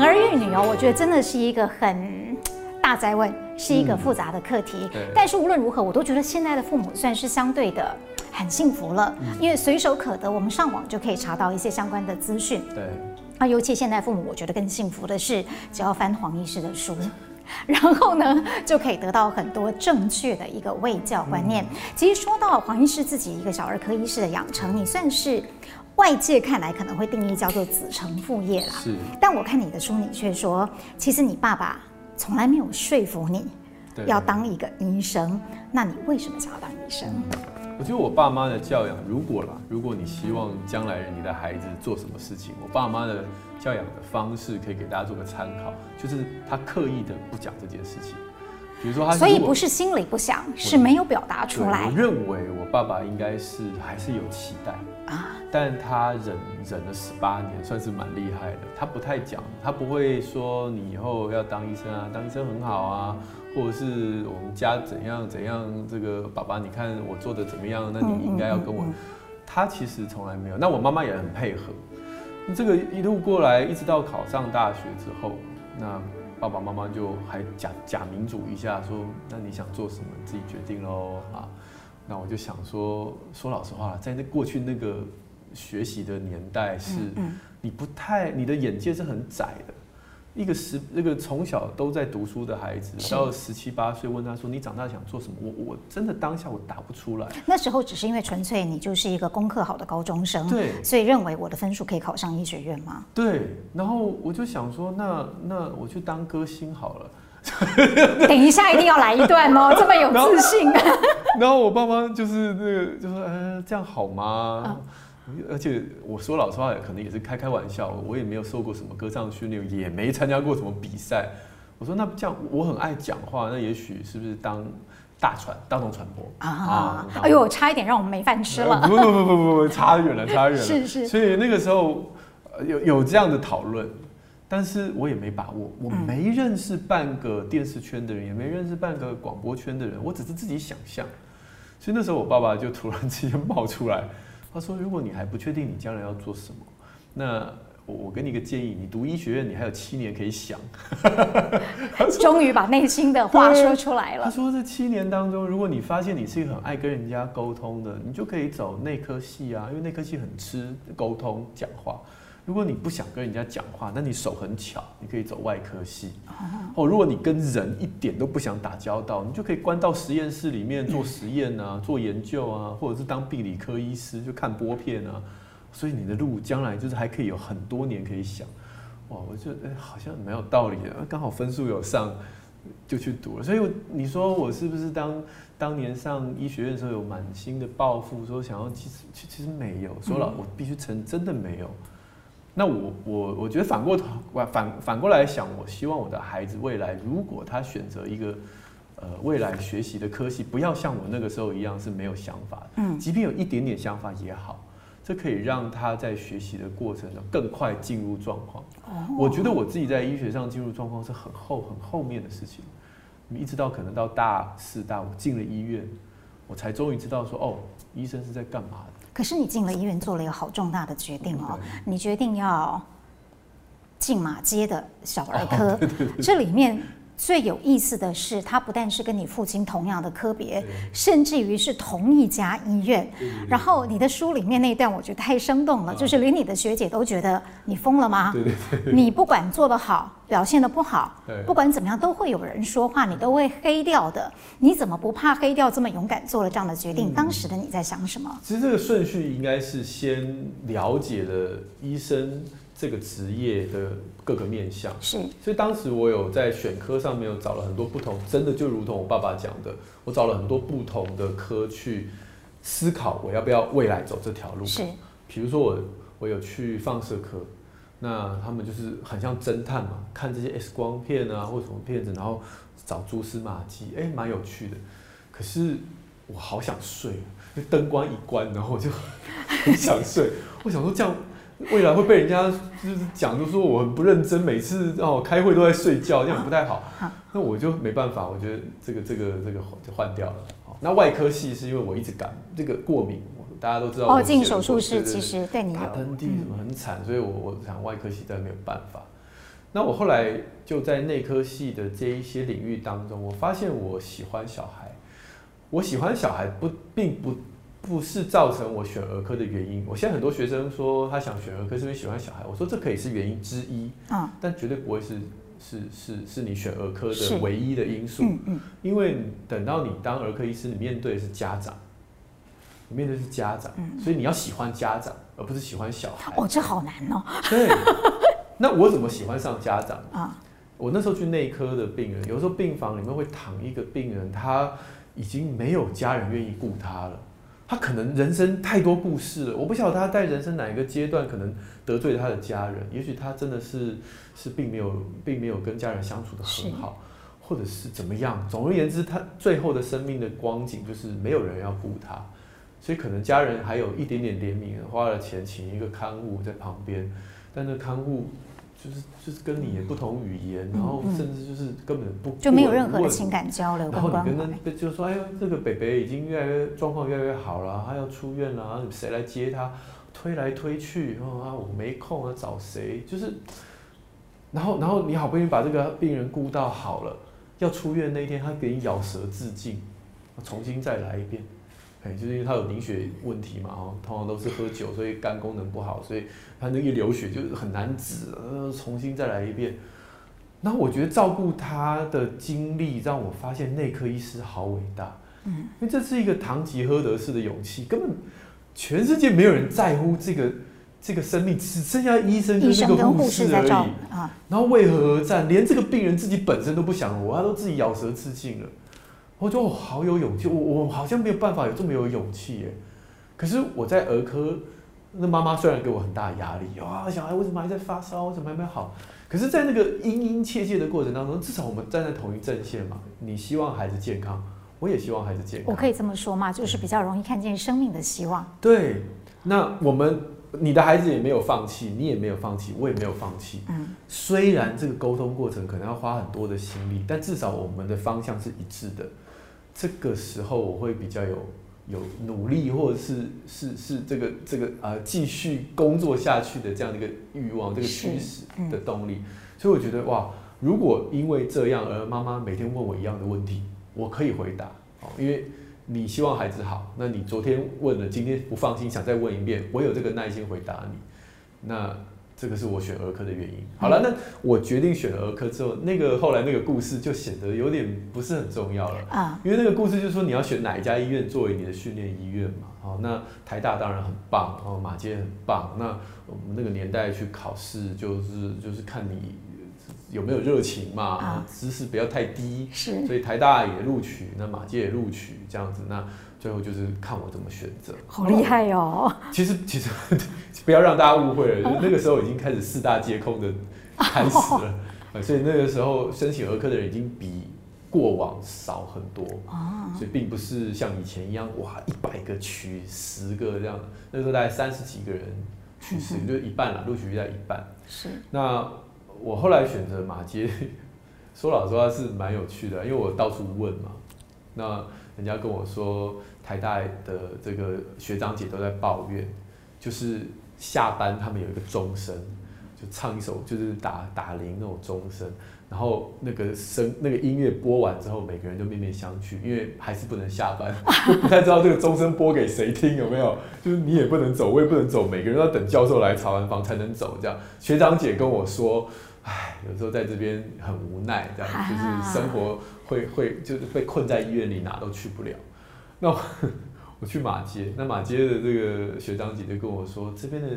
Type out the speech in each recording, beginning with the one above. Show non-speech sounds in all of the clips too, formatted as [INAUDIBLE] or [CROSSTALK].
养儿育女哦，我觉得真的是一个很大灾问，是一个复杂的课题。嗯、但是无论如何，我都觉得现在的父母算是相对的很幸福了，嗯、因为随手可得，我们上网就可以查到一些相关的资讯。对。啊，尤其现在父母，我觉得更幸福的是，只要翻黄医师的书，[LAUGHS] 然后呢，就可以得到很多正确的一个卫教观念。嗯、其实说到黄医师自己一个小儿科医师的养成，你算是外界看来可能会定义叫做子承父业啦。是。但我看你的书，你却说，其实你爸爸从来没有说服你要当一个医生。那你为什么想要当医生？我觉得我爸妈的教养，如果啦，如果你希望将来你的孩子做什么事情，我爸妈的教养的方式可以给大家做个参考，就是他刻意的不讲这件事情。比如说他，所以不是心里不想，是没有表达出来。我认为我爸爸应该是还是有期待啊，但他忍忍了十八年，算是蛮厉害的。他不太讲，他不会说你以后要当医生啊，当医生很好啊。或者是我们家怎样怎样，这个爸爸，你看我做的怎么样？那你应该要跟我。他其实从来没有。那我妈妈也很配合。这个一路过来，一直到考上大学之后，那爸爸妈妈就还假假民主一下，说：“那你想做什么，你自己决定喽。”啊，那我就想说，说老实话，在那过去那个学习的年代，是你不太，你的眼界是很窄的。一个十那个从小都在读书的孩子，到了十七八岁，问他说：“你长大想做什么？”我我真的当下我答不出来。那时候只是因为纯粹你就是一个功课好的高中生，对，所以认为我的分数可以考上医学院吗？对。然后我就想说，那那我去当歌星好了。[LAUGHS] 等一下，一定要来一段哦，[LAUGHS] 这么有自信。然后，然后我爸妈就是那个就说：“呃，这样好吗？”嗯而且我说老实话，可能也是开开玩笑。我也没有受过什么歌唱训练，也没参加过什么比赛。我说那这样，我很爱讲话，那也许是不是当大传大众传播啊？啊哎呦，差一点让我们没饭吃了！不不不不不，差远了，差远了。[LAUGHS] 是是。所以那个时候有有这样的讨论，但是我也没把握，我没认识半个电视圈的人，也没认识半个广播圈的人，我只是自己想象。所以那时候我爸爸就突然之间冒出来。他说：“如果你还不确定你将来要做什么，那我我给你一个建议，你读医学院，你还有七年可以想。[LAUGHS] ”终于把内心的话说出来了。他说：“这七年当中，如果你发现你是一个很爱跟人家沟通的，你就可以走内科系啊，因为内科系很吃沟通讲话。如果你不想跟人家讲话，那你手很巧，你可以走外科系。哦，如果你跟人一点都不想打交道，你就可以关到实验室里面做实验啊，做研究啊，或者是当病理科医师，就看玻片啊。所以你的路将来就是还可以有很多年可以想。哇，我觉得哎，好像蛮有道理的。刚好分数有上，就去读了。所以你说我是不是当当年上医学院的时候有满心的抱负，说想要其实其其实没有。说了，我必须承认，真的没有。那我我我觉得反过头反反过来想，我希望我的孩子未来如果他选择一个呃未来学习的科系，不要像我那个时候一样是没有想法的，嗯，即便有一点点想法也好，这可以让他在学习的过程中更快进入状况。我觉得我自己在医学上进入状况是很后很后面的事情，一直到可能到大四大五进了医院，我才终于知道说哦，医生是在干嘛的。可是你进了医院，做了一个好重大的决定哦，你决定要进马街的小儿科，这里面。最有意思的是，他不但是跟你父亲同样的科别，甚至于是同一家医院。然后你的书里面那一段，我觉得太生动了，啊、就是连你的学姐都觉得你疯了吗？对对对，你不管做得好，表现得不好，对不管怎么样，都会有人说话，你都会黑掉的。你怎么不怕黑掉？这么勇敢做了这样的决定？嗯、当时的你在想什么？其实这个顺序应该是先了解了医生。这个职业的各个面向是，所以当时我有在选科上面有找了很多不同，真的就如同我爸爸讲的，我找了很多不同的科去思考我要不要未来走这条路。是，比如说我我有去放射科，那他们就是很像侦探嘛，看这些 X 光片啊或什么片子，然后找蛛丝马迹，哎，蛮有趣的。可是我好想睡，灯光一关，然后我就很想睡。我想说这样。未来会被人家就是讲，就说我很不认真，每次哦开会都在睡觉，这样不太好。那我就没办法，我觉得这个这个这个就换掉了。那外科系是因为我一直感这个过敏，大家都知道。哦，进手术室其实对你有打喷嚏什么很惨，所以我我想外科系真的没有办法。那我后来就在内科系的这一些领域当中，我发现我喜欢小孩，我喜欢小孩不并不不是造成我选儿科的原因。我现在很多学生说他想选儿科是因为喜欢小孩，我说这可以是原因之一，啊，但绝对不会是是是是你选儿科的唯一的因素。嗯嗯，因为等到你当儿科医师，你面对的是家长，你面对的是家长，所以你要喜欢家长，而不是喜欢小孩。哦，这好难哦。对。那我怎么喜欢上家长啊？我那时候去内科的病人，有时候病房里面会躺一个病人，他已经没有家人愿意顾他了。他可能人生太多故事了，我不晓得他在人生哪一个阶段可能得罪了他的家人。也许他真的是是并没有并没有跟家人相处得很好，或者是怎么样。总而言之，他最后的生命的光景就是没有人要顾他，所以可能家人还有一点点怜悯，花了钱请一个看护在旁边，但那看护。就是就是跟你也不同语言，然后甚至就是根本不就没有任何的情感交流。然后你跟他就说：“哎呦，这个北北已经越来越状况越来越好了，他要出院了，谁来接他？推来推去，哦啊，我没空啊，找谁？就是，然后然后你好不容易把这个病人顾到好了，要出院那一天，他给你咬舌自尽，重新再来一遍。”哎，就是因为他有凝血问题嘛，哦，通常都是喝酒，所以肝功能不好，所以他那一流血就很难止，呃，重新再来一遍。然后我觉得照顾他的经历让我发现内科医师好伟大，嗯，因为这是一个堂吉诃德式的勇气，根本全世界没有人在乎这个这个生命，只剩下医生跟那个护士而已啊。然后为何而战？连这个病人自己本身都不想活，他都自己咬舌自尽了。我觉得我好有勇气，我我好像没有办法有这么有勇气耶。可是我在儿科，那妈妈虽然给我很大的压力，哇，小孩为什么还在发烧？为什么还没好？可是，在那个殷殷切切的过程当中，至少我们站在同一阵线嘛。你希望孩子健康，我也希望孩子健康。我可以这么说嘛？就是比较容易看见生命的希望。对，那我们你的孩子也没有放弃，你也没有放弃，我也没有放弃。嗯，虽然这个沟通过程可能要花很多的心力，但至少我们的方向是一致的。这个时候我会比较有有努力，或者是是是这个这个呃继续工作下去的这样的一个欲望，这个驱使的动力。所以我觉得哇，如果因为这样而妈妈每天问我一样的问题，我可以回答哦，因为你希望孩子好，那你昨天问了，今天不放心，想再问一遍，我有这个耐心回答你，那。这个是我选儿科的原因。好了，那我决定选儿科之后，那个后来那个故事就显得有点不是很重要了啊。因为那个故事就是说你要选哪一家医院作为你的训练医院嘛。好，那台大当然很棒，然后马偕很棒。那我们那个年代去考试，就是就是看你有没有热情嘛，啊知识不要太低。是。所以台大也录取，那马街也录取，这样子那。最后就是看我怎么选择，好厉害哟、哦！其实其实 [LAUGHS] 不要让大家误会了，就是、那个时候已经开始四大皆空的开始了，所以那个时候申请儿科的人已经比过往少很多，所以并不是像以前一样哇一百个取十个这样，那时候大概三十几个人取十，就一半了，录取率在一半。是。那我后来选择马街，[LAUGHS] 说老实话是蛮有趣的，因为我到处问嘛，那。人家跟我说，台大的这个学长姐都在抱怨，就是下班他们有一个钟声，就唱一首，就是打打铃那种钟声，然后那个声那个音乐播完之后，每个人都面面相觑，因为还是不能下班，不太知道这个钟声播给谁听，有没有？就是你也不能走，我也不能走，每个人都要等教授来查完房才能走。这样，学长姐跟我说，唉，有时候在这边很无奈，这样 [LAUGHS] 就是生活。会会就是被困在医院里，哪都去不了。那我，[LAUGHS] 我去马街，那马街的这个学长姐就跟我说，这边的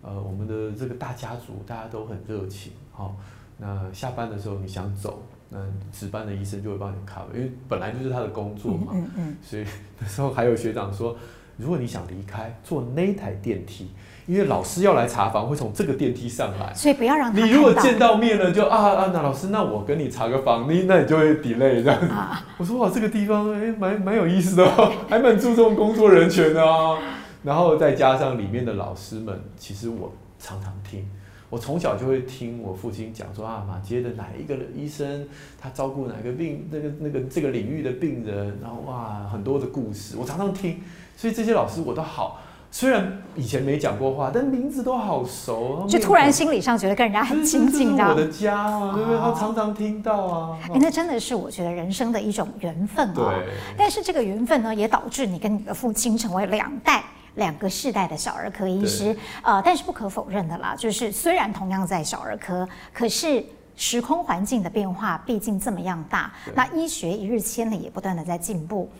呃我们的这个大家族大家都很热情，好、哦，那下班的时候你想走，那值班的医生就会帮你 cover，因为本来就是他的工作嘛，嗯嗯嗯，所以 [LAUGHS] 那时候还有学长说，如果你想离开，坐那台电梯。因为老师要来查房，会从这个电梯上来，所以不要让他你如果见到面了，就啊啊，那老师，那我跟你查个房，你那你就会 delay 这样子。啊、我说哇，这个地方哎，蛮蛮有意思的，哦 [LAUGHS] 还蛮注重工作人权的哦。然后再加上里面的老师们，其实我常常听，我从小就会听我父亲讲说啊，马街的哪一个医生，他照顾哪个病，那个那个这个领域的病人，然后哇，很多的故事，我常常听，所以这些老师我都好。虽然以前没讲过话，但名字都好熟，就突然心理上觉得跟人家很亲近，我的家啊，对不对？他常常听到啊。哎，那真的是我觉得人生的一种缘分哦。对。但是这个缘分呢，也导致你跟你的父亲成为两代、两个世代的小儿科医师。呃，但是不可否认的啦，就是虽然同样在小儿科，可是时空环境的变化毕竟这么样大，那医学一日千里，也不断的在进步。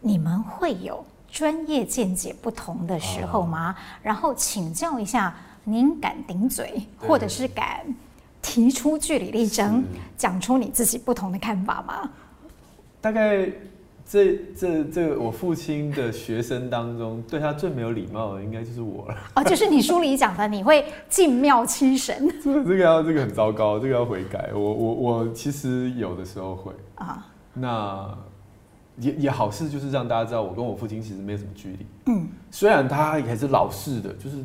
你们会有？专业见解不同的时候吗？然后请教一下，您敢顶嘴，或者是敢提出据理力争，讲出你自己不同的看法吗？大概这这这我父亲的学生当中，对他最没有礼貌的，应该就是我了。哦，就是你书里讲的，你会敬庙七神。[LAUGHS] 这个这个要这个很糟糕，这个要悔改。我我我其实有的时候会啊，那。也也好事就是让大家知道我跟我父亲其实没有什么距离。嗯，虽然他还是老式的，就是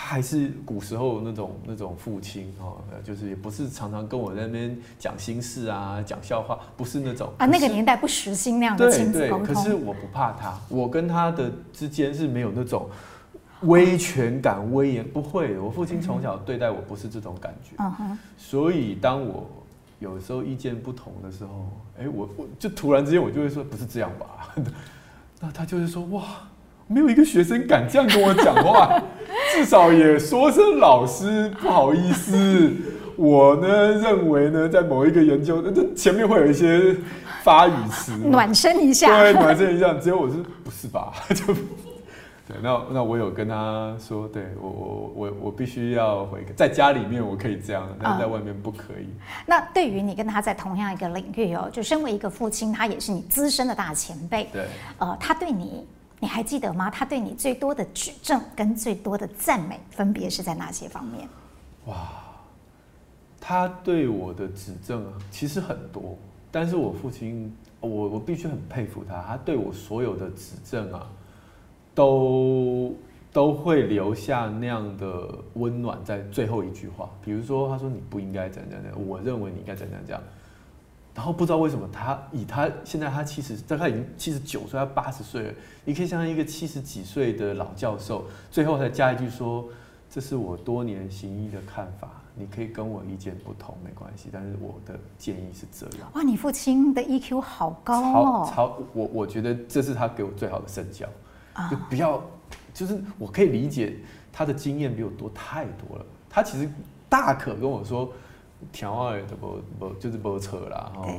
他还是古时候那种那种父亲哦，就是也不是常常跟我在那边讲心事啊，讲笑话，不是那种啊，那个年代不实心那样的亲子沟通。对对，可是我不怕他，我跟他的之间是没有那种威权感、威严，不会。我父亲从小对待我不是这种感觉。嗯哼，所以当我。有时候意见不同的时候，哎、欸，我我就突然之间我就会说不是这样吧，[LAUGHS] 那他就是说哇，没有一个学生敢这样跟我讲话，[LAUGHS] 至少也说声老师不好意思。我呢认为呢，在某一个研究，这前面会有一些发语词，暖身一下，对，暖身一下。只有我是不是吧？[LAUGHS] 就。对，那那我有跟他说，对我我我我必须要回，在家里面我可以这样，但在外面不可以。嗯、那对于你跟他在同样一个领域哦，就身为一个父亲，他也是你资深的大前辈。对，呃，他对你，你还记得吗？他对你最多的指正跟最多的赞美，分别是在哪些方面？哇，他对我的指正啊，其实很多，但是我父亲，我我必须很佩服他，他对我所有的指正啊。都都会留下那样的温暖在最后一句话，比如说他说你不应该怎样怎样，我认为你应该怎样怎样，然后不知道为什么他以他现在他七十，他已经七十九岁，他八十岁了，你可以想象一个七十几岁的老教授，最后才加一句说，这是我多年行医的看法，你可以跟我意见不同没关系，但是我的建议是这样。哇，你父亲的 EQ 好高哦，超超我我觉得这是他给我最好的身教。就不要，就是我可以理解他的经验比我多太多了。他其实大可跟我说，调二的不不就是不扯啦，哈。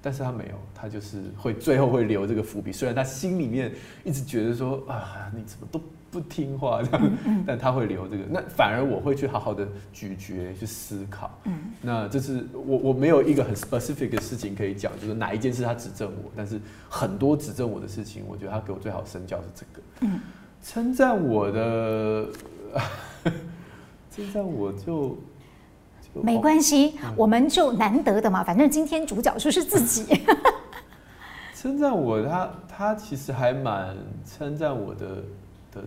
但是他没有，他就是会最后会留这个伏笔。虽然他心里面一直觉得说啊，你怎么都不听话这样，但他会留这个。那反而我会去好好的咀嚼，去思考。嗯，那这是我我没有一个很 specific 的事情可以讲，就是哪一件事他指正我，但是很多指正我的事情，我觉得他给我最好的身教是这个。嗯，称赞我的，[LAUGHS] 称赞我就。没关系，嗯、我们就难得的嘛，反正今天主角就是自己。[LAUGHS] 称赞我，他他其实还蛮称赞我的的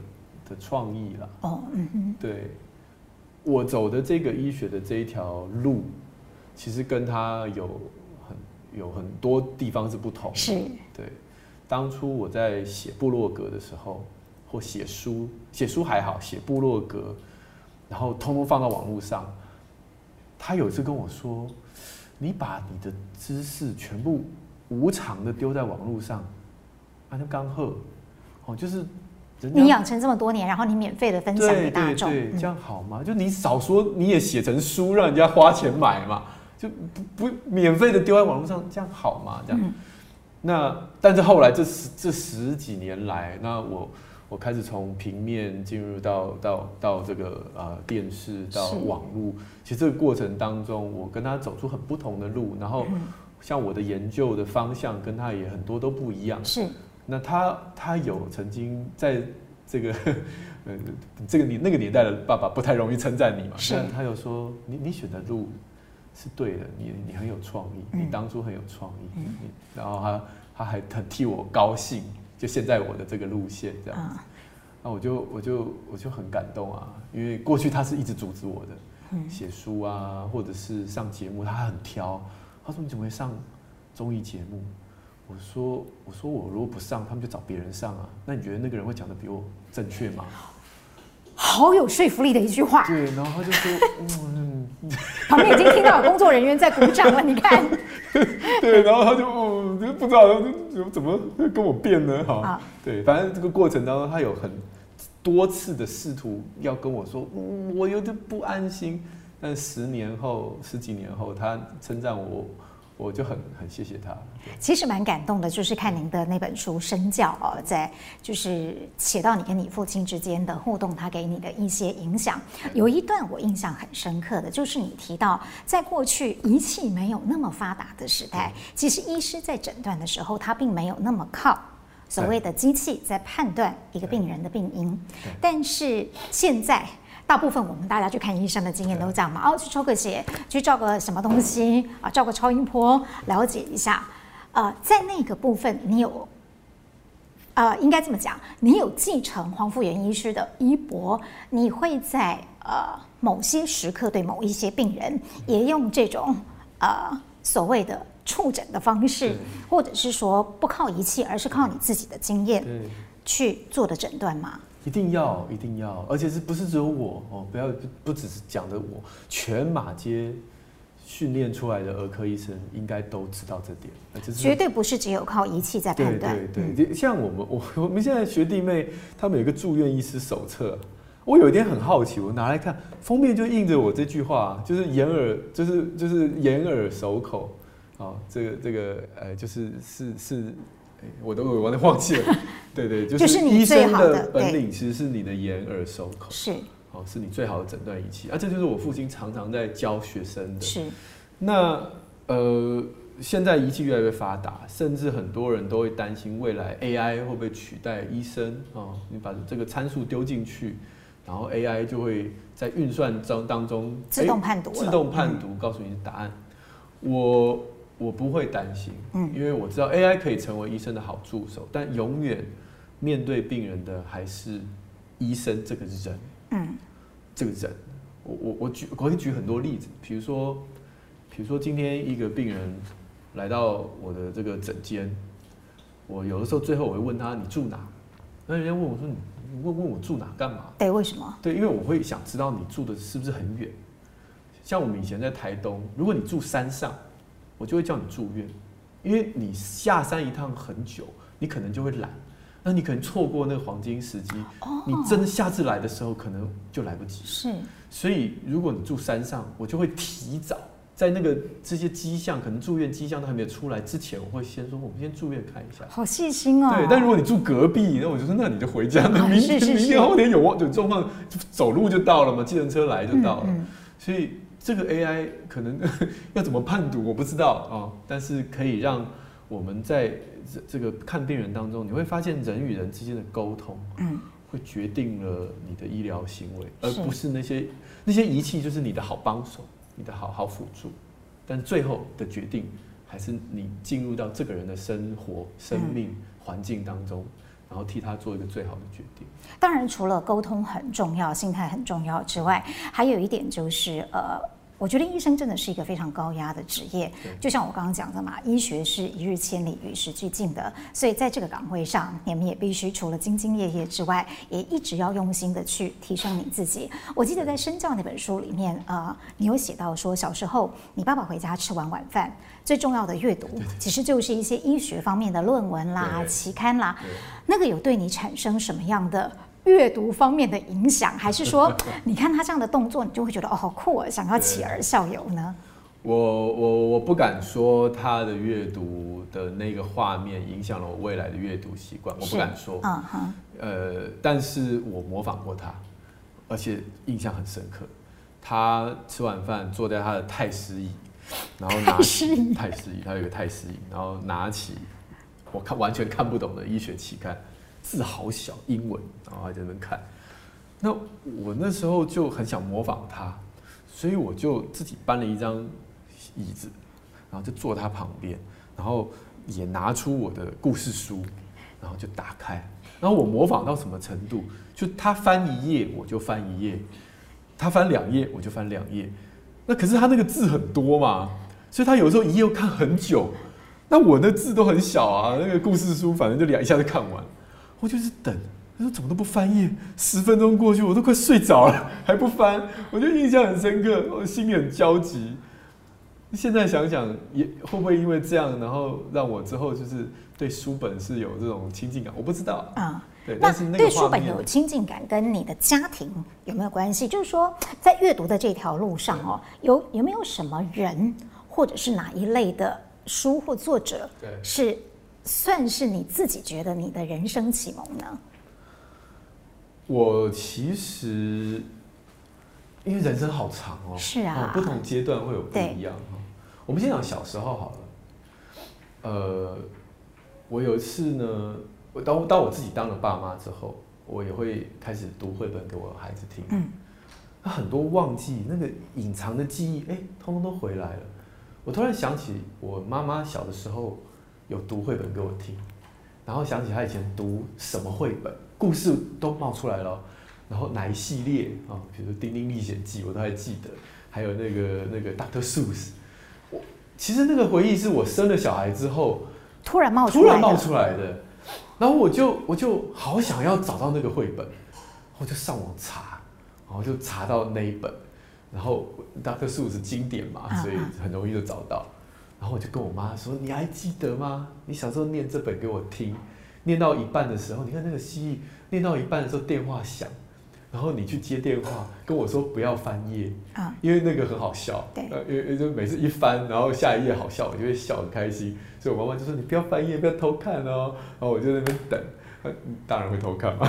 的创意啦。哦，嗯哼，对，我走的这个医学的这一条路，其实跟他有很有很多地方是不同的。是，对，当初我在写部落格的时候，或写书，写书还好，写部落格，然后通通放到网络上。他有一次跟我说：“你把你的知识全部无偿的丢在网络上，啊，那刚好哦，就是你养成这么多年，然后你免费的分享给大众，对，这样好吗？就你少说，你也写成书，让人家花钱买嘛，就不不免费的丢在网络上，这样好吗？这样，那但是后来这十这十几年来，那我。”我开始从平面进入到到到这个呃电视到网络，其实这个过程当中，我跟他走出很不同的路，然后像我的研究的方向跟他也很多都不一样。是，那他他有曾经在这个 [LAUGHS] 呃这个年那个年代的爸爸不太容易称赞你嘛，是，但他有说你你选的路是对的，你你很有创意，你当初很有创意，嗯，然后他他还很替我高兴。就现在我的这个路线这样子，那我就我就我就很感动啊，因为过去他是一直阻止我的，写书啊，或者是上节目，他很挑。他说，你怎么会上综艺节目？我说我说我如果不上，他们就找别人上啊。那你觉得那个人会讲的比我正确吗？好有说服力的一句话。对，然后他就说，嗯，[LAUGHS] 旁边已经听到有工作人员在鼓掌了，你看。[LAUGHS] 对，然后他就，嗯，就不知道怎么跟我辩呢？好，啊、对，反正这个过程当中，他有很多次的试图要跟我说，嗯，我有点不安心。但十年后、十几年后，他称赞我。我就很很谢谢他。其实蛮感动的，就是看您的那本书《身教》哦，在就是写到你跟你父亲之间的互动，他给你的一些影响。有一段我印象很深刻的，就是你提到，在过去仪器没有那么发达的时代，其实医师在诊断的时候，他并没有那么靠所谓的机器在判断一个病人的病因，但是现在。大部分我们大家去看医生的经验都这样嘛，哦，去抽个血，去照个什么东西啊，照个超音波，了解一下。呃，在那个部分，你有，呃，应该这么讲，你有继承黄富源医师的衣钵，你会在呃某些时刻对某一些病人，也用这种呃所谓的触诊的方式，或者是说不靠仪器，而是靠你自己的经验去做的诊断吗？一定要，一定要，而且是不是只有我哦？不要不不只是讲的我，全马街训练出来的儿科医生应该都知道这点，就是绝对不是只有靠仪器在判断。对对对，像我们我我们现在学弟妹他们有一个住院医师手册，我有一天很好奇，我拿来看，封面就印着我这句话，就是眼耳就是就是眼耳手口啊，这个这个呃就是是是。我都我都忘记了，[LAUGHS] 对对，就是医生的本领其实是你的眼耳手口，是，哦，是你最好的诊断仪器啊，这就是我父亲常常在教学生的。是，那呃，现在仪器越来越发达，甚至很多人都会担心未来 AI 会不会取代医生啊？你把这个参数丢进去，然后 AI 就会在运算中当中自动判读，自动判读告诉你的答案。我。我不会担心，嗯，因为我知道 AI 可以成为医生的好助手，但永远面对病人的还是医生这个人，嗯，这个人，我我我举我可以举很多例子，比如说，比如说今天一个病人来到我的这个诊间，我有的时候最后我会问他，你住哪？那人家问我说，你问问我住哪干嘛？对，为什么？对，因为我会想知道你住的是不是很远，像我们以前在台东，如果你住山上。我就会叫你住院，因为你下山一趟很久，你可能就会懒，那你可能错过那个黄金时机，你真的下次来的时候可能就来不及。是，所以如果你住山上，我就会提早在那个这些迹象，可能住院迹象都还没有出来之前，我会先说，我们先住院看一下。好细心哦。对，但如果你住隔壁，那我就说，那你就回家，那明天明天后天有有状况，走路就到了嘛，计程车来就到了，所以。这个 AI 可能 [LAUGHS] 要怎么判读，我不知道啊，但是可以让我们在这这个看病人当中，你会发现人与人之间的沟通，嗯，会决定了你的医疗行为，而不是那些那些仪器就是你的好帮手，你的好好辅助，但最后的决定还是你进入到这个人的生活、生命环境当中。然后替他做一个最好的决定。当然，除了沟通很重要、心态很重要之外，还有一点就是，呃，我觉得医生真的是一个非常高压的职业。就像我刚刚讲的嘛，医学是一日千里、与时俱进的，所以在这个岗位上，你们也必须除了兢兢业业之外，也一直要用心的去提升你自己。我记得在《身教》那本书里面，呃，你有写到说，小时候你爸爸回家吃完晚饭。最重要的阅读，其实就是一些医学方面的论文啦、期刊啦。那个有对你产生什么样的阅读方面的影响？还是说，[LAUGHS] 你看他这样的动作，你就会觉得哦，好酷啊，想要起而效尤呢？我我我不敢说他的阅读的那个画面影响了我未来的阅读习惯，我不敢说。嗯哼。呃，但是我模仿过他，而且印象很深刻。他吃完饭坐在他的太师椅。然后拿起太师椅，他有个太师椅，然后拿起我看完全看不懂的医学期刊，字好小，英文，然后还在那边看。那我那时候就很想模仿他，所以我就自己搬了一张椅子，然后就坐他旁边，然后也拿出我的故事书，然后就打开。然后我模仿到什么程度？就他翻一页我就翻一页，他翻两页我就翻两页。那可是他那个字很多嘛，所以他有时候一页要看很久。那我的字都很小啊，那个故事书反正就两一下就看完。我就是等，他说怎么都不翻页？十分钟过去，我都快睡着了，[LAUGHS] 还不翻，我就印象很深刻，我心里很焦急。现在想想，也会不会因为这样，然后让我之后就是对书本是有这种亲近感？我不知道啊。对，但是那对书本有亲近感，跟你的家庭有没有关系？就是说，在阅读的这条路上哦，有有没有什么人，或者是哪一类的书或作者，是算是你自己觉得你的人生启蒙呢？我其实因为人生好长哦，是啊，不同阶段会有不一样。我们先讲小时候好了。呃，我有一次呢，我当当我自己当了爸妈之后，我也会开始读绘本给我孩子听。嗯，那很多忘记那个隐藏的记忆，哎，通通都回来了。我突然想起我妈妈小的时候有读绘本给我听，然后想起他以前读什么绘本，故事都冒出来了。然后哪一系列啊？比如说《丁丁历险记》，我都还记得，还有那个那个 Doctor Seuss。其实那个回忆是我生了小孩之后突然冒突然冒出来的，然后我就我就好想要找到那个绘本，我就上网查，然后就查到那一本，然后 Doctor Seuss 经典嘛，所以很容易就找到，然后我就跟我妈说：“你还记得吗？你小时候念这本给我听，念到一半的时候，你看那个蜥蜴念到一半的时候电话响。”然后你去接电话，跟我说不要翻页啊，因为那个很好笑。对，呃，因为就每次一翻，然后下一页好笑，我就会笑很开心。所以我妈妈就说：“你不要翻页，不要偷看哦。”然后我就在那边等，当然会偷看嘛，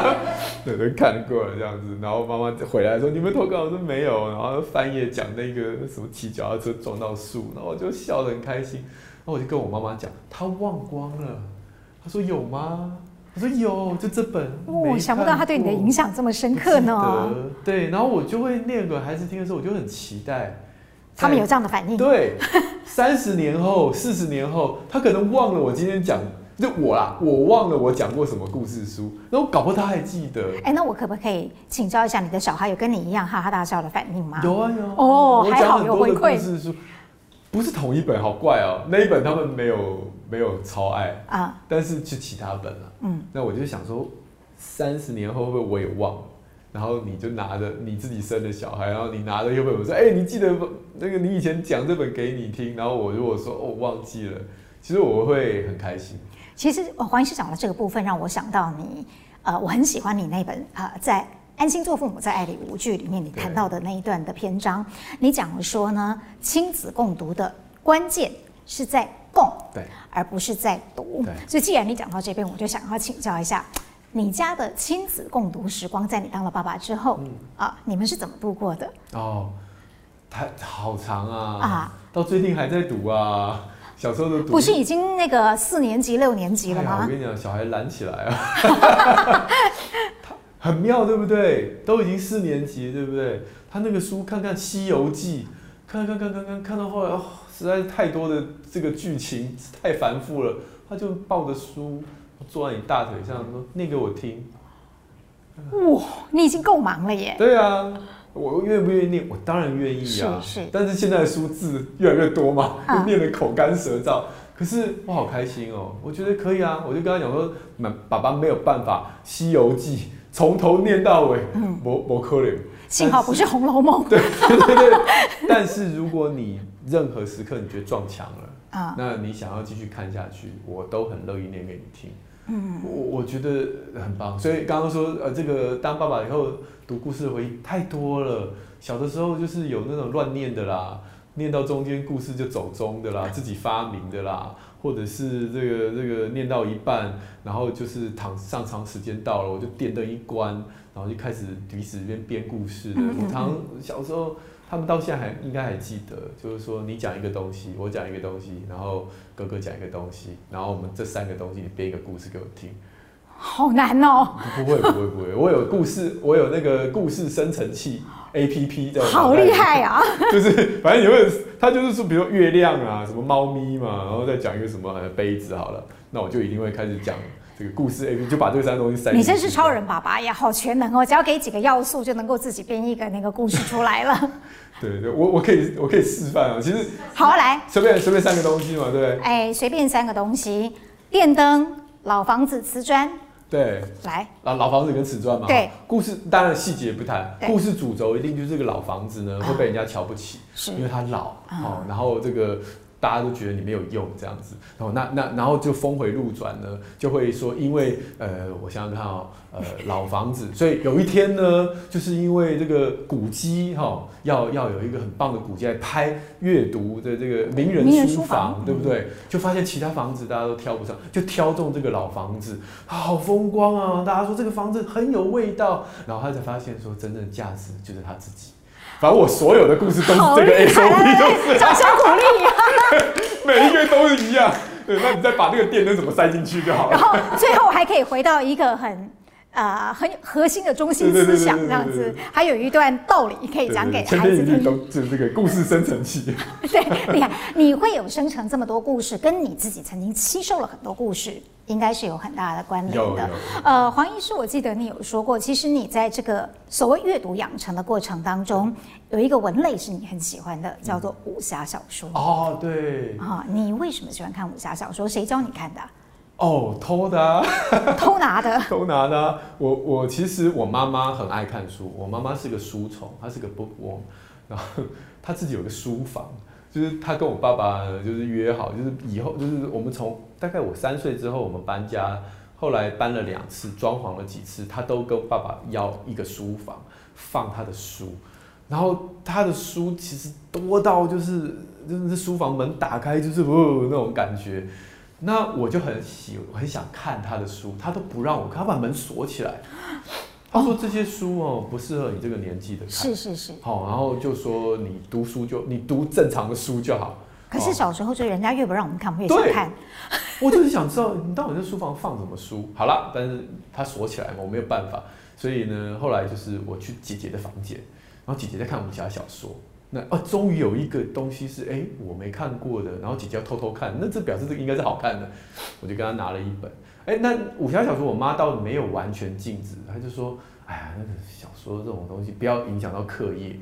[LAUGHS] 对，都看过了这样子。然后妈妈回来说：“你们偷看？”我说：“没有。”然后翻页讲那个什么骑脚踏车撞到树，然后我就笑得很开心。然后我就跟我妈妈讲：“她忘光了。”她说：“有吗？”我说有，就这本。我、哦、想不到他对你的影响这么深刻呢。对，然后我就会念给孩子听的时候，我就很期待。他们有这样的反应。对，三十年后、四十年后，他可能忘了我今天讲，就我啦，我忘了我讲过什么故事书，那我搞不好他还记得。哎，那我可不可以请教一下，你的小孩有跟你一样哈哈大笑的反应吗？有啊有。哦，还好有回馈。不是同一本，好怪哦。那一本他们没有没有超爱啊，但是是其他本了。嗯，那我就想说，三十年后会不会我也忘了？然后你就拿着你自己生的小孩，然后你拿着一本，我说：“哎，你记得那个你以前讲这本给你听。”然后我如果说：“哦，忘记了。”其实我会很开心。其实黄医师讲的这个部分，让我想到你，呃，我很喜欢你那本啊、呃，在。安心做父母，在爱里无惧里面，你谈到的那一段的篇章，你讲了说呢，亲子共读的关键是在共，对，而不是在读。对，所以既然你讲到这边，我就想要请教一下，你家的亲子共读时光，在你当了爸爸之后，嗯、啊，你们是怎么度过的？哦，太好长啊！啊，到最近还在读啊，小时候的，不是已经那个四年级、六年级了吗？哎、我跟你讲，小孩懒起来啊。很妙，对不对？都已经四年级，对不对？他那个书，看看《西游记》，看看看看看，看到后来，哦，实在是太多的这个剧情太繁复了，他就抱着书坐在你大腿上说：“念给我听。”哇，你已经够忙了耶！对啊，我愿不愿意念？我当然愿意啊。是是。但是现在的书字越来越多嘛，就念得口干舌燥。可是我好开心哦，我觉得可以啊。我就跟他讲说：“爸爸没有办法，《西游记》。”从头念到尾，不不可能。幸好不是《红楼梦》。对对对对。但是如果你任何时刻你觉得撞墙了啊，那你想要继续看下去，我都很乐意念给你听。嗯，我我觉得很棒。所以刚刚说呃，这个当爸爸以后读故事的回忆太多了。小的时候就是有那种乱念的啦，念到中间故事就走中的啦，自己发明的啦。或者是这个这个念到一半，然后就是躺上床时间到了，我就电灯一关，然后就开始鼻子里面编故事的。我常小时候，他们到现在还应该还记得，就是说你讲一个东西，我讲一个东西，然后哥哥讲一个东西，然后我们这三个东西你编一个故事给我听。好难哦！不会不会不会，我有故事，我有那个故事生成器 A P P 的。好厉害啊！就是反正你会，他就是说，比如说月亮啊，什么猫咪嘛，然后再讲一个什么杯子好了，那我就一定会开始讲这个故事 A P P，就把这三个东西塞。你真是超人爸爸呀，好全能哦！只要给几个要素，就能够自己编一个那个故事出来了。[LAUGHS] 对对，我我可以我可以示范啊，其实好来，随便随便三个东西嘛，对不对？哎，随便三个东西，电灯、老房子、瓷砖。对，来，老老房子跟瓷砖嘛。对，故事当然细节不谈，故事主轴一定就是这个老房子呢会被人家瞧不起，是因为它老哦，然后这个。大家都觉得你没有用这样子，然后那那然后就峰回路转呢，就会说因为呃，我想想看哦，呃，[LAUGHS] 老房子，所以有一天呢，就是因为这个古迹哈，要要有一个很棒的古迹来拍阅读的这个名人书房，对不对？就发现其他房子大家都挑不上，就挑中这个老房子，好风光啊！大家说这个房子很有味道，然后他才发现说真正的价值就是他自己。反正我所有的故事都是这个 SOP，就是掌声鼓励啊！[LAUGHS] 每一个都是一样。对，那你再把那个电灯怎么塞进去就好了。然后最后还可以回到一个很。啊、呃，很核心的中心思想这样子，还有一段道理可以讲给孩子听。都就是这个故事生成器。对，你看，你会有生成这么多故事，跟你自己曾经吸收了很多故事，应该是有很大的关联的。呃，黄医师，我记得你有说过，其实你在这个所谓阅读养成的过程当中，有一个文类是你很喜欢的，叫做武侠小说。哦，对。啊，你为什么喜欢看武侠小说？谁教你看的？哦，偷的、啊，[LAUGHS] 偷拿的，[LAUGHS] 偷拿的、啊。我我其实我妈妈很爱看书，我妈妈是个书虫，她是个 bookworm，然后她自己有个书房，就是她跟我爸爸就是约好，就是以后就是我们从大概我三岁之后我们搬家，后来搬了两次，装潢了几次，他都跟爸爸要一个书房放他的书，然后他的书其实多到就是真的是书房门打开就是哦那种感觉。那我就很喜很想看他的书，他都不让我看，他把门锁起来。他说这些书哦不适合你这个年纪的看。是是是。好，然后就说你读书就你读正常的书就好。可是小时候就人家越不让我们看，我们越想看。[LAUGHS] 我就是想知道你到底在书房放什么书。好了，但是它锁起来嘛，我没有办法。所以呢，后来就是我去姐姐的房间，然后姐姐在看武侠小说。那哦，终于有一个东西是哎、欸，我没看过的，然后姐姐要偷偷看，那这表示这个应该是好看的，我就跟她拿了一本。哎、欸，那武侠小说我妈倒没有完全禁止，她就说，哎呀，那个小说这种东西不要影响到课业，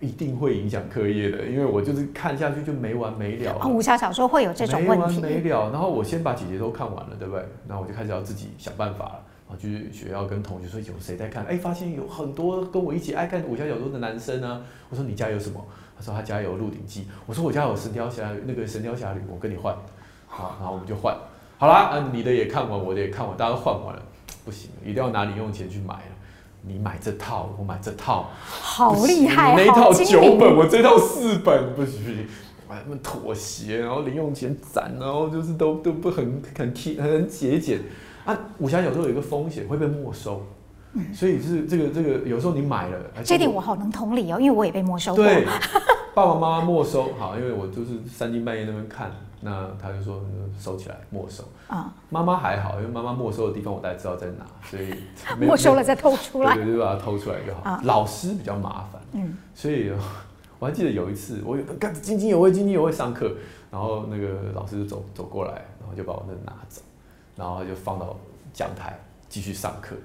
一定会影响课业的，因为我就是看下去就没完没了。哦，武侠小说会有这种问题。没完没了，然后我先把姐姐都看完了，对不对？然后我就开始要自己想办法了。啊去学校跟同学说有谁在看？哎，发现有很多跟我一起爱看武侠小说的男生啊。我说你家有什么？他说他家有《鹿鼎记》。我说我家有《神雕侠侣》，那个《神雕侠侣》，我跟你换。好，然后我们就换。好啦，啊，你的也看完，我的也看完，大家都换完了，不行，一定要拿零用钱去买了。你买这套，我买这套，好厉害！那一套九本，我这套四本，不行不行，我还妥协，然后零用钱攒，然后就是都都不很很节很节俭。啊，武侠小说有一个风险会被没收，嗯，所以就是这个这个有时候你买了，这点我好能同理哦，因为我也被没收过。对，爸爸妈妈没收，好，因为我就是三更半夜那边看，那他就说收起来没收。啊，妈妈还好，因为妈妈没收的地方我大概知道在哪，所以没收了再偷出来，对，对，就把它偷出来就好。啊，老师比较麻烦，嗯，所以我还记得有一次我干津津有味，津津有味上课，然后那个老师就走走过来，然后就把我那拿走。然后他就放到讲台继续上课，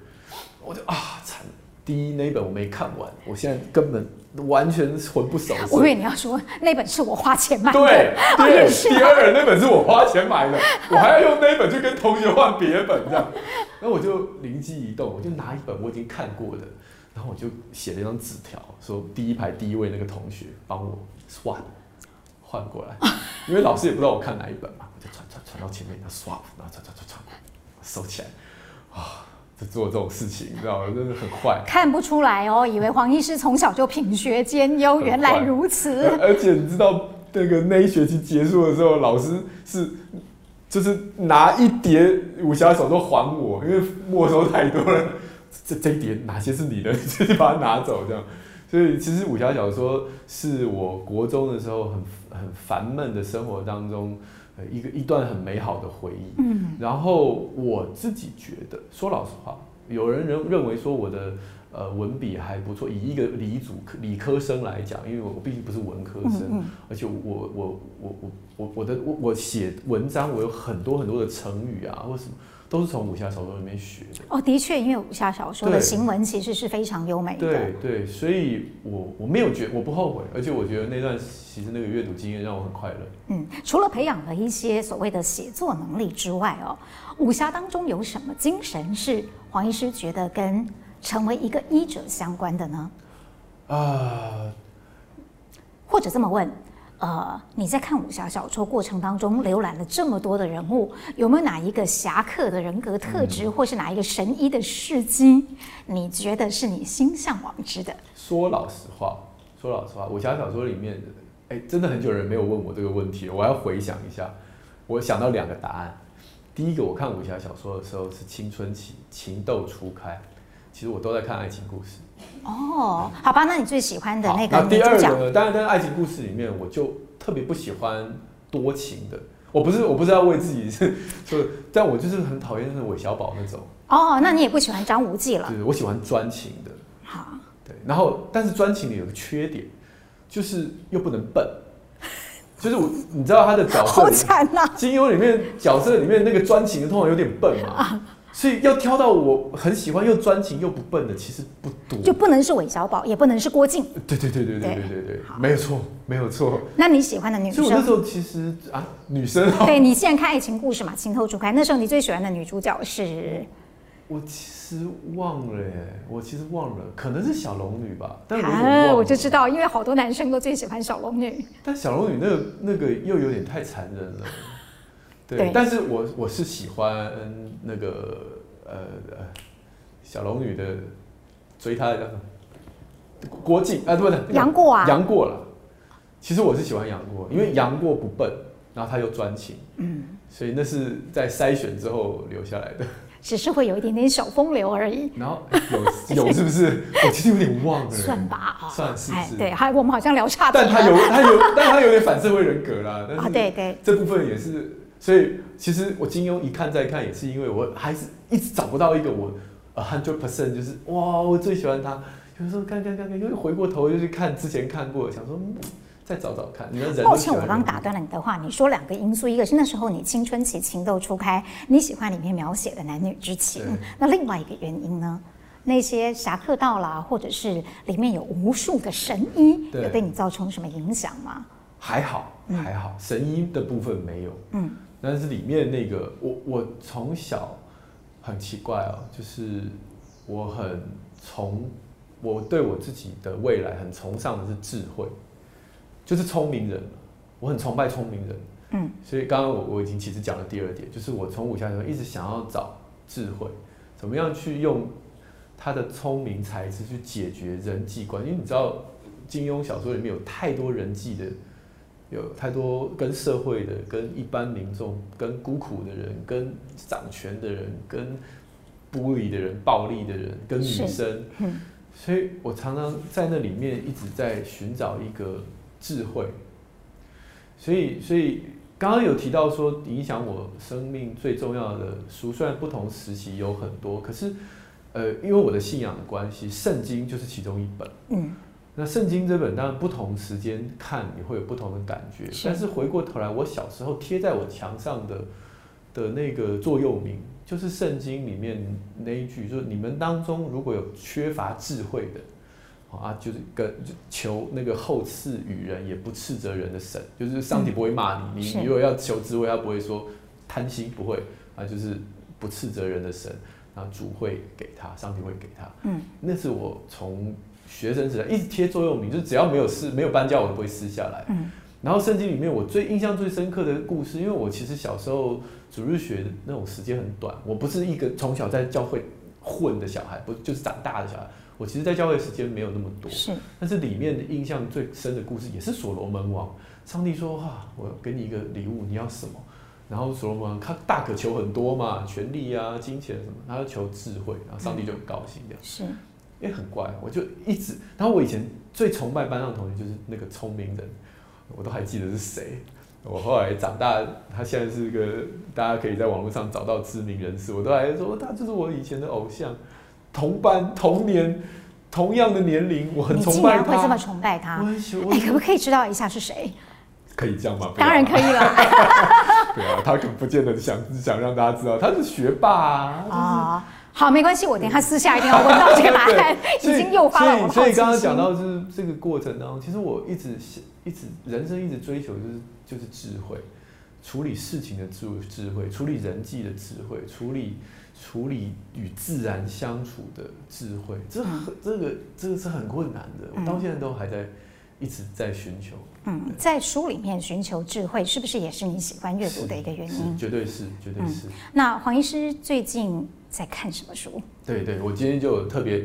我就啊惨！第一那本我没看完，我现在根本完全魂不守 [LAUGHS] 舍。我以为你要说那本是我花钱买的。对，[LAUGHS] 对，第二那本是我花钱买的，我还要用那本去跟同学换别本这样。然后我就灵机一动，我就拿一本我已经看过的，然后我就写了一张纸条，说第一排第一位那个同学帮我换换过来，[LAUGHS] 因为老师也不知道我看哪一本嘛，我就传传传到前面，他 swap，然后传传传传。收起来，啊，就做这种事情，你知道吗？真的很坏。看不出来哦，以为黄医师从小就品学兼优，原来如此。[LAUGHS] 而且你知道，那个那一学期结束的时候，老师是就是拿一叠武侠小说还我，因为没收太多了。这这一叠哪些是你的？[LAUGHS] 就是把它拿走，这样。所以其实武侠小说是我国中的时候很很烦闷的生活当中。一个一段很美好的回忆，嗯，然后我自己觉得，说老实话，有人认认为说我的呃文笔还不错，以一个理组理科生来讲，因为我毕竟不是文科生，嗯嗯，而且我我我我我我的我我写文章，我有很多很多的成语啊，或什么都是从武侠小说里面学的。哦，的确，因为武侠小说的行文其实是非常优美的。对对，所以我我没有觉我不后悔，而且我觉得那段其实那个阅读经验让我很快乐。嗯，除了培养了一些所谓的写作能力之外哦，武侠当中有什么精神是黄医师觉得跟成为一个医者相关的呢？啊、呃，或者这么问。呃，你在看武侠小说过程当中，浏览了这么多的人物，有没有哪一个侠客的人格特质，嗯、或是哪一个神医的事迹，你觉得是你心向往之的？说老实话，说老实话，武侠小说里面，哎，真的很久人没有问我这个问题，我要回想一下。我想到两个答案。第一个，我看武侠小说的时候是青春期，情窦初开，其实我都在看爱情故事。哦，好吧，那你最喜欢的那个？那第二个呢？当然，在爱情故事里面，我就特别不喜欢多情的。我不是，我不是要为自己是 [LAUGHS] 说，但我就是很讨厌那种韦小宝那种。哦，那你也不喜欢张无忌了？对，我喜欢专情的。好，对，然后但是专情里有个缺点，就是又不能笨。就是我，你知道他的角色，[LAUGHS] 好惨啊！金庸里面角色里面那个专情的通常有点笨嘛。啊所以要挑到我很喜欢又专情又不笨的，其实不多。就不能是韦小宝，也不能是郭靖。对对对对对对对对，没有错，没有错。那你喜欢的女生？所以我那时候其实啊，女生。对，你现在看爱情故事嘛，情窦初开。那时候你最喜欢的女主角是？我其实忘了耶，我其实忘了，可能是小龙女吧。但我啊，我就知道，因为好多男生都最喜欢小龙女。但小龙女那个那个又有点太残忍了。对，对，但是我我是喜欢那个呃呃小龙女的追她的叫什么郭靖啊，对不对？杨过啊，杨过了。其实我是喜欢杨过，因为杨过不笨，然后他又专情，嗯，所以那是在筛选之后留下来的。只是会有一点点小风流而已。然后有有是不是？我其实有点忘了。算吧，啊，算是是。对，还我们好像聊差。但他有他有，但他有点反社会人格啦。啊，对对，这部分也是。所以其实我金庸一看再看，也是因为我还是一直找不到一个我 a hundred percent 就是哇，我最喜欢他。有时候看看看看，又回过头又去看之前看过，想说再找找看。你的人抱歉，我刚打断了你的话。你说两个因素，一个是那时候你青春期情窦初开，你喜欢里面描写的男女之情。那另外一个原因呢？那些侠客道啦，或者是里面有无数的神医，有对你造成什么影响吗？还好，还好，嗯、神医的部分没有。嗯。但是里面那个我我从小很奇怪哦，就是我很崇我对我自己的未来很崇尚的是智慧，就是聪明人，我很崇拜聪明人。嗯，所以刚刚我我已经其实讲了第二点，就是我从武侠小说一直想要找智慧，怎么样去用他的聪明才智去解决人际关系，因为你知道金庸小说里面有太多人际的。有太多跟社会的、跟一般民众、跟孤苦的人、跟掌权的人、跟不理的人、暴力的人、跟女生，嗯，所以我常常在那里面一直在寻找一个智慧。所以，所以刚刚有提到说，影响我生命最重要的书，虽然不同时期有很多，可是，呃，因为我的信仰的关系，圣经就是其中一本，嗯。那圣经这本当然不同时间看你会有不同的感觉，是，但是回过头来，我小时候贴在我墙上的的那个座右铭，就是圣经里面那一句，就是你们当中如果有缺乏智慧的，啊，就是跟求那个后赐与人也不斥责人的神，就是上帝不会骂你，嗯、你如果要求智慧，他不会说贪心，不会啊，就是不斥责人的神，然后主会给他，上帝会给他，嗯，那是我从。学生时代一直贴座右铭，就只要没有撕没有搬家，我都不会撕下来。嗯，然后圣经里面我最印象最深刻的故事，因为我其实小时候主日学的那种时间很短，我不是一个从小在教会混的小孩，不就是长大的小孩。我其实，在教会时间没有那么多。是，但是里面的印象最深的故事也是所罗门王。上帝说：“哈，我给你一个礼物，你要什么？”然后所罗门王他大可求很多嘛，权力啊、金钱什么，他要求智慧，然后上帝就很高兴的。是。也很怪，我就一直，然后我以前最崇拜班上同学就是那个聪明人，我都还记得是谁。我后来长大，他现在是一个大家可以在网络上找到知名人士，我都还说他就是我以前的偶像，同班同年同样的年龄，我很崇拜他。你竟然会这么崇拜他？哎、欸，可不可以知道一下是谁？可以这样吗？当然可以了。[LAUGHS] 对啊，他可不见得想想让大家知道他是学霸啊。好，没关系，我等一下私下一定要问到这个答案，已经诱发了。[LAUGHS] 所以刚刚讲到就是这个过程当中，其实我一直一直人生一直追求就是就是智慧，处理事情的智智慧，处理人际的智慧，处理。处理与自然相处的智慧，这很这个这个是很困难的，我到现在都还在一直在寻求。嗯，在书里面寻求智慧，是不是也是你喜欢阅读的一个原因？绝对是，绝对是。嗯，那黄医师最近在看什么书？对对，我今天就有特别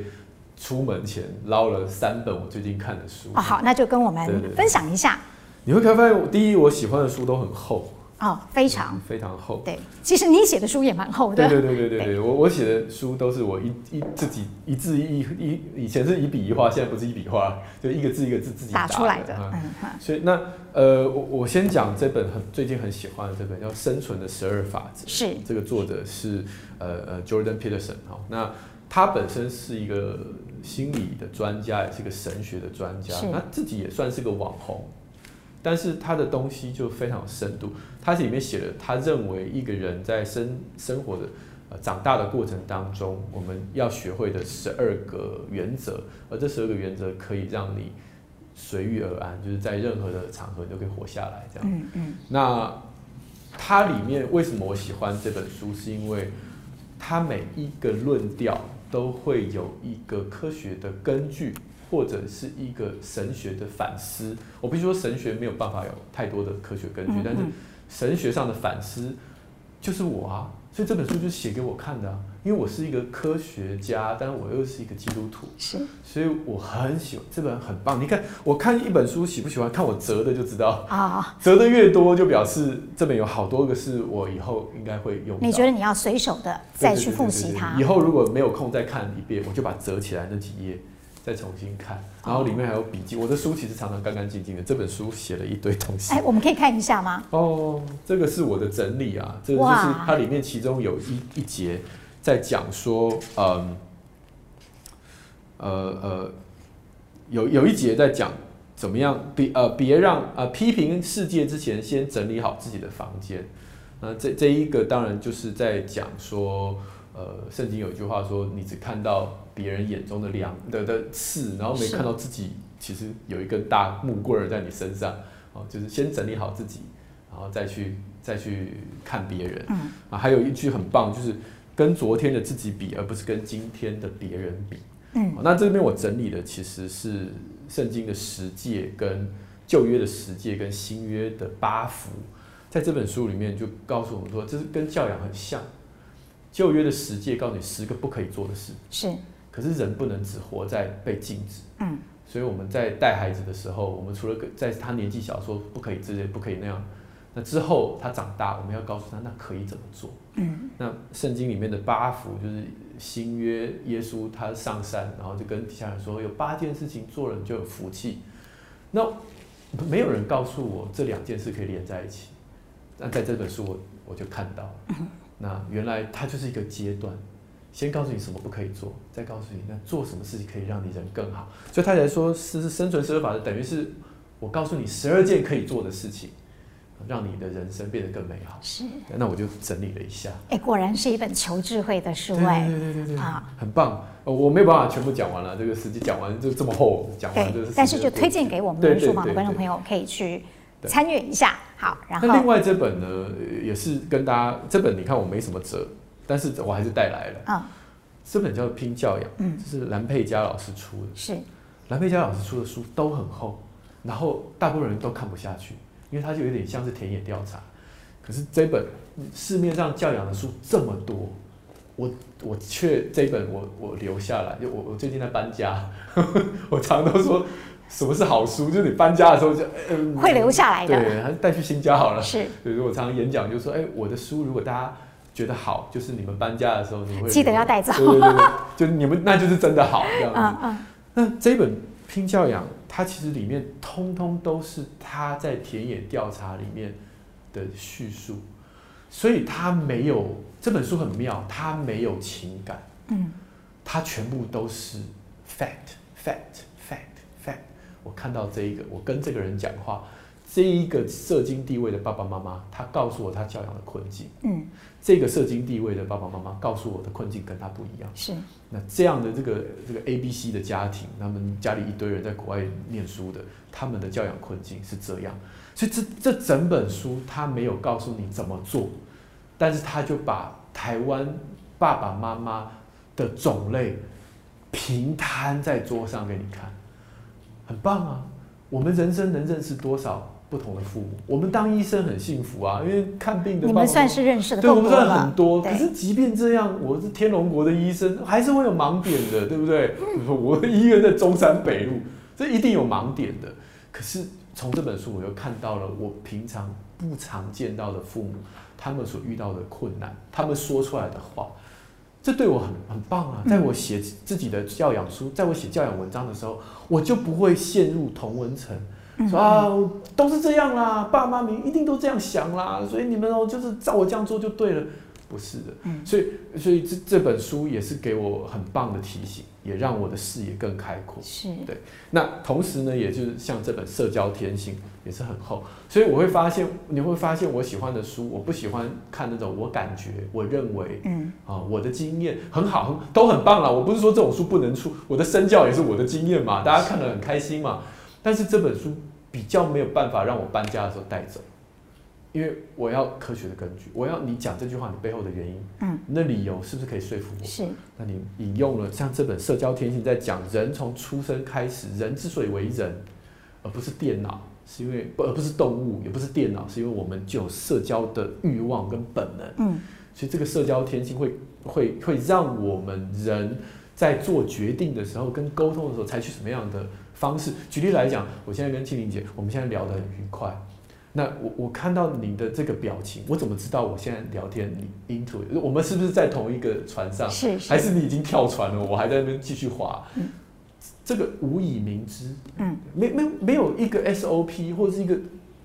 出门前捞了三本我最近看的书。哦，好，那就跟我们分享一下。你会发现，第一，我喜欢的书都很厚。哦，非常非常厚。对，其实你写的书也蛮厚的。对对对对对对，我我写的书都是我一一自己一字一一，以前是一笔一画，现在不是一笔画，就一个字一个字自己打，打出来的。嗯，所以那呃，我我先讲这本很最近很喜欢的这本叫《生存的十二法则》。是。这个作者是呃呃 Jordan Peterson 哈，那他本身是一个心理的专家，也是一个神学的专家，他自己也算是个网红。但是他的东西就非常有深度，他里面写了，他认为一个人在生生活的呃长大的过程当中，我们要学会的十二个原则，而这十二个原则可以让你随遇而安，就是在任何的场合你都可以活下来这样。嗯嗯。那它里面为什么我喜欢这本书？是因为它每一个论调都会有一个科学的根据。或者是一个神学的反思，我必须说神学没有办法有太多的科学根据，但是神学上的反思就是我啊，所以这本书就是写给我看的啊，因为我是一个科学家，但是我又是一个基督徒，是，所以我很喜欢这本很棒。你看，我看一本书喜不喜欢，看我折的就知道。啊，折的越多就表示这本有好多个是我以后应该会用。你觉得你要随手的再去复习它，以后如果没有空再看一遍，我就把折起来那几页。再重新看，然后里面还有笔记。我的书其实常常干干净净的，这本书写了一堆东西。哎，我们可以看一下吗？哦，这个是我的整理啊，这个就是它里面其中有一一节在讲说，嗯，呃呃，有有一节在讲怎么样别呃别让呃批评世界之前，先整理好自己的房间。那这这一个当然就是在讲说。呃，圣经有一句话说：“你只看到别人眼中的梁的的刺，然后没看到自己其实有一根大木棍儿在你身上。”哦，就是先整理好自己，然后再去再去看别人。嗯啊，还有一句很棒，就是跟昨天的自己比，而不是跟今天的别人比。嗯，那这边我整理的其实是圣经的十诫跟旧约的十诫跟新约的八福，在这本书里面就告诉我们说，这是跟教养很像。旧约的十诫告诉你十个不可以做的事，是。可是人不能只活在被禁止，嗯。所以我们在带孩子的时候，我们除了在他年纪小说不可以这些，不可以那样。那之后他长大，我们要告诉他那可以怎么做，嗯。那圣经里面的八福就是新约，耶稣他上山，然后就跟底下人说，有八件事情做了你就有福气。那没有人告诉我这两件事可以连在一起，那在这本书我我就看到那原来它就是一个阶段，先告诉你什么不可以做，再告诉你那做什么事情可以让你人更好。所以他才说是生存十二法则，等于是我告诉你十二件可以做的事情，让你的人生变得更美好。是，那我就整理了一下。哎，果然是一本求智慧的书哎，对对对对对，啊，很棒。我没有办法全部讲完了，这个时间讲完就这么厚，讲完就是。但是就推荐给我们的书房的观众朋友可以去。参与一下，好。然后那另外这本呢，也是跟大家这本你看我没什么折，但是我还是带来了。嗯，这本叫《拼教养》，嗯，这是蓝佩佳老师出的。是，蓝佩佳老师出的书都很厚，然后大部分人都看不下去，因为它就有点像是田野调查。可是这本市面上教养的书这么多，我我却这本我我留下来，就我我最近在搬家，呵 [LAUGHS] 呵我常常都说。什么是好书？就是你搬家的时候就嗯，会留下来的，对，还是带去新家好了。是，所以我常常演讲就说，哎，我的书如果大家觉得好，就是你们搬家的时候你会记得要带走。对对对，就你们那就是真的好这样子。嗯嗯。那这本拼教养，它其实里面通通都是他在田野调查里面的叙述，所以他没有这本书很妙，他没有情感，嗯，他全部都是 fact fact。我看到这一个，我跟这个人讲话，这一个社经地位的爸爸妈妈，他告诉我他教养的困境。嗯，这个社经地位的爸爸妈妈告诉我的困境跟他不一样。是。那这样的这个这个 A、B、C 的家庭，他们家里一堆人在国外念书的，他们的教养困境是这样。所以这这整本书他没有告诉你怎么做，但是他就把台湾爸爸妈妈的种类平摊在桌上给你看，很棒啊！我们人生能认识多少？不同的父母，我们当医生很幸福啊，因为看病的。你们算是认识的，对，我们算很多。可是即便这样，我是天龙国的医生，还是会有盲点的，对不对？我的医院在中山北路，这一定有盲点的。可是从这本书，我又看到了我平常不常见到的父母，他们所遇到的困难，他们说出来的话，这对我很很棒啊！在我写自己的教养书，在我写教养文章的时候，我就不会陷入同文层。说啊，都是这样啦，爸妈们一定都这样想啦，所以你们哦，就是照我这样做就对了，不是的。嗯，所以所以这这本书也是给我很棒的提醒，也让我的视野更开阔。是，对。那同时呢，也就是像这本《社交天性》也是很厚，所以我会发现，你会发现我喜欢的书，我不喜欢看那种我感觉、我认为，嗯啊，我的经验很好，都很棒啦。我不是说这种书不能出，我的身教也是我的经验嘛，大家看得很开心嘛。但是这本书。比较没有办法让我搬家的时候带走，因为我要科学的根据，我要你讲这句话你背后的原因，嗯，那理由是不是可以说服我？是。那你引用了像这本《社交天性》在讲人从出生开始，人之所以为人，而不是电脑，是因为不而不是动物，也不是电脑，是因为我们就有社交的欲望跟本能，嗯，所以这个社交天性会会会让我们人在做决定的时候跟沟通的时候采取什么样的方式，举例来讲，我现在跟庆玲姐，我们现在聊得很愉快。那我我看到你的这个表情，我怎么知道我现在聊天你 into？我们是不是在同一个船上？是，是。还是你已经跳船了，我还在那边继续滑？嗯。这个无以明之。嗯。没没没有一个 SOP 或者是一个，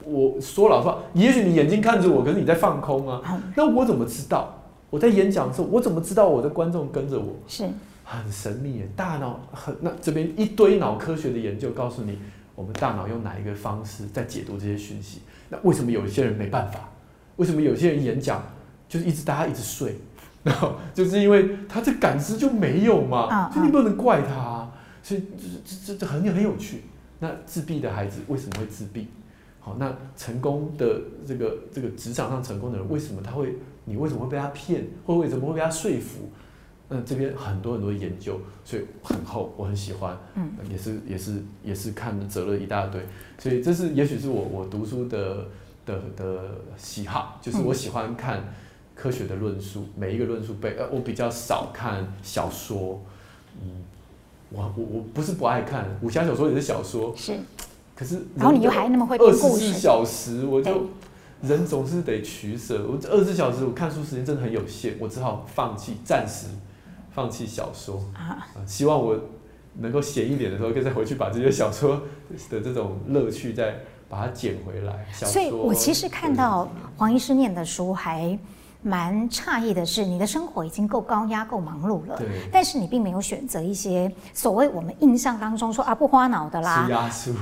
我说老实话，也许你眼睛看着我，可是你在放空啊。嗯。那我怎么知道？我在演讲的时候，我怎么知道我的观众跟着我？是。很神秘耶，大脑很那这边一堆脑科学的研究告诉你，我们大脑用哪一个方式在解读这些讯息？那为什么有些人没办法？为什么有些人演讲就是一直大家一直睡？然后就是因为他这感知就没有嘛，所以你不能怪他。所以这这这很很有趣。那自闭的孩子为什么会自闭？好，那成功的这个这个职场上成功的人为什么他会？你为什么会被他骗？或为什么会被他说服？那这边很多很多研究，所以很厚，我很喜欢，嗯，也是也是也是看折了一大堆，所以这是也许是我我读书的的的喜好，就是我喜欢看科学的论述，每一个论述背，呃，我比较少看小说，嗯，我我我不是不爱看武侠小说也是小说，是，可是然后你又还那么会二十四小时我就人总是得取舍，我二十四小时我看书时间真的很有限，我只好放弃，暂时。放弃小说啊，希望我能够闲一点的时候，可以再回去把这些小说的这种乐趣再把它捡回来。所以我其实看到黄医师念的书还蛮诧异的是，你的生活已经够高压、够忙碌了，但是你并没有选择一些所谓我们印象当中说啊不花脑的啦，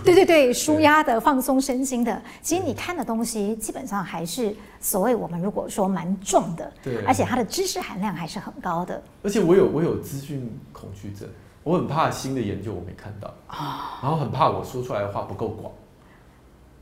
对对对，舒压的、放松身心的。其实你看的东西基本上还是。所谓我们如果说蛮重的，对，而且它的知识含量还是很高的。而且我有我有资讯恐惧症，我很怕新的研究我没看到啊，然后很怕我说出来的话不够广。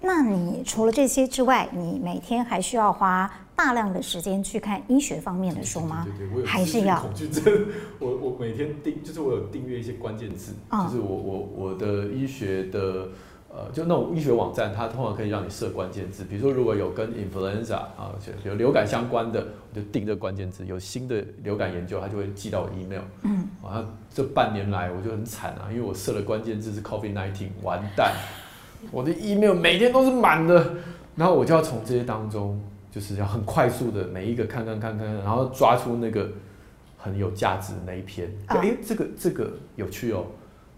那你除了这些之外，你每天还需要花大量的时间去看医学方面的书吗？对对对，我有还是要恐惧症。[LAUGHS] 我我每天订就是我有订阅一些关键字，就是我我我的医学的。呃，就那种医学网站，它通常可以让你设关键字，比如说如果有跟 influenza 啊，有流感相关的，我就定这个关键字。有新的流感研究，它就会寄到我 email。嗯，啊，这半年来我就很惨啊，因为我设了关键字是 COVID-19，完蛋，我的 email 每天都是满的，然后我就要从这些当中，就是要很快速的每一个看看看看，然后抓出那个很有价值的那一篇。哎、啊，这个这个有趣哦，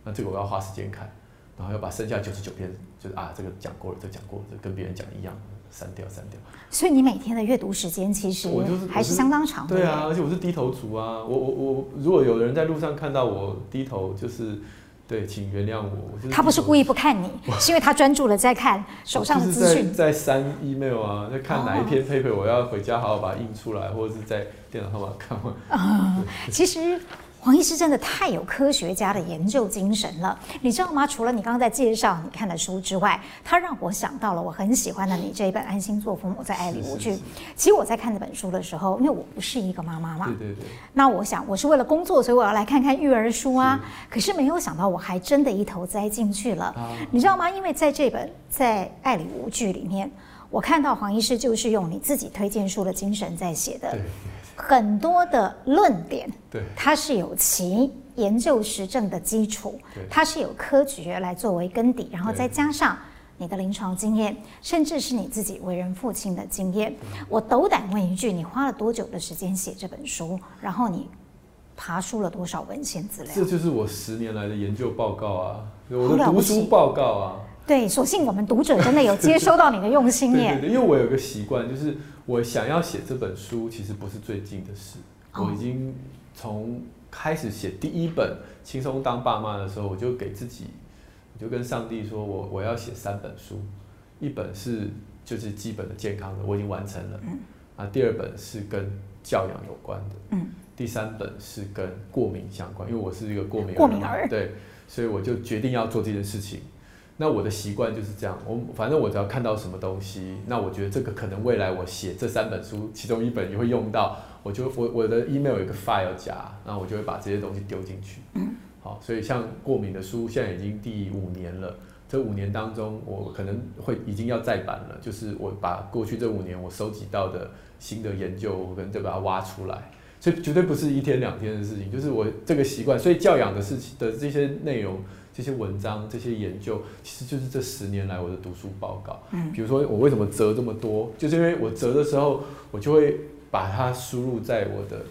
那这个我要花时间看。然后要把剩下九十九篇，就是啊，这个讲过了，这个讲过了，这跟别人讲一样，删掉，删掉。所以你每天的阅读时间其实我就是还是相当长的。对啊，而且我是低头族啊，我我我，如果有人在路上看到我低头，就是对，请原谅我。我他不是故意不看你，[LAUGHS] 是因为他专注了在看 [LAUGHS] 手上的资讯，在删 email 啊，在看哪一篇 paper，我要回家好好把它印出来，或者是在电脑上把它看完。嗯，[LAUGHS] 其实。黄医师真的太有科学家的研究精神了，你知道吗？除了你刚刚在介绍你看的书之外，他让我想到了我很喜欢的你这一本《安心做父母，在爱里无惧》。其实我在看这本书的时候，因为我不是一个妈妈嘛，对对对。那我想我是为了工作，所以我要来看看育儿书啊。可是没有想到，我还真的一头栽进去了。啊。你知道吗？因为在这本《在爱里无惧》里面，我看到黄医师就是用你自己推荐书的精神在写的。很多的论点，对，它是有其研究实证的基础，它是有科学来作为根底，然后再加上你的临床经验，甚至是你自己为人父亲的经验。我斗胆问一句，你花了多久的时间写这本书？然后你爬出了多少文献资料？这就是我十年来的研究报告啊，我的读书报告啊。对，所幸我们读者真的有接收到你的用心耶。[LAUGHS] 对对对，因为我有个习惯，就是。我想要写这本书，其实不是最近的事。我已经从开始写第一本《轻松当爸妈》的时候，我就给自己，我就跟上帝说我我要写三本书，一本是就是基本的健康的，我已经完成了。啊，第二本是跟教养有关的。第三本是跟过敏相关，因为我是一个过敏儿。过敏儿。对，所以我就决定要做这件事情。那我的习惯就是这样，我反正我只要看到什么东西，那我觉得这个可能未来我写这三本书其中一本也会用到，我就我我的 email 有一个 file 夹，然后我就会把这些东西丢进去。嗯，好，所以像过敏的书现在已经第五年了，这五年当中我可能会已经要再版了，就是我把过去这五年我收集到的新的研究，我可能就把它挖出来，所以绝对不是一天两天的事情，就是我这个习惯，所以教养的事情的这些内容。这些文章、这些研究，其实就是这十年来我的读书报告。嗯，比如说我为什么折这么多，就是因为我折的时候，我就会把它输入在我的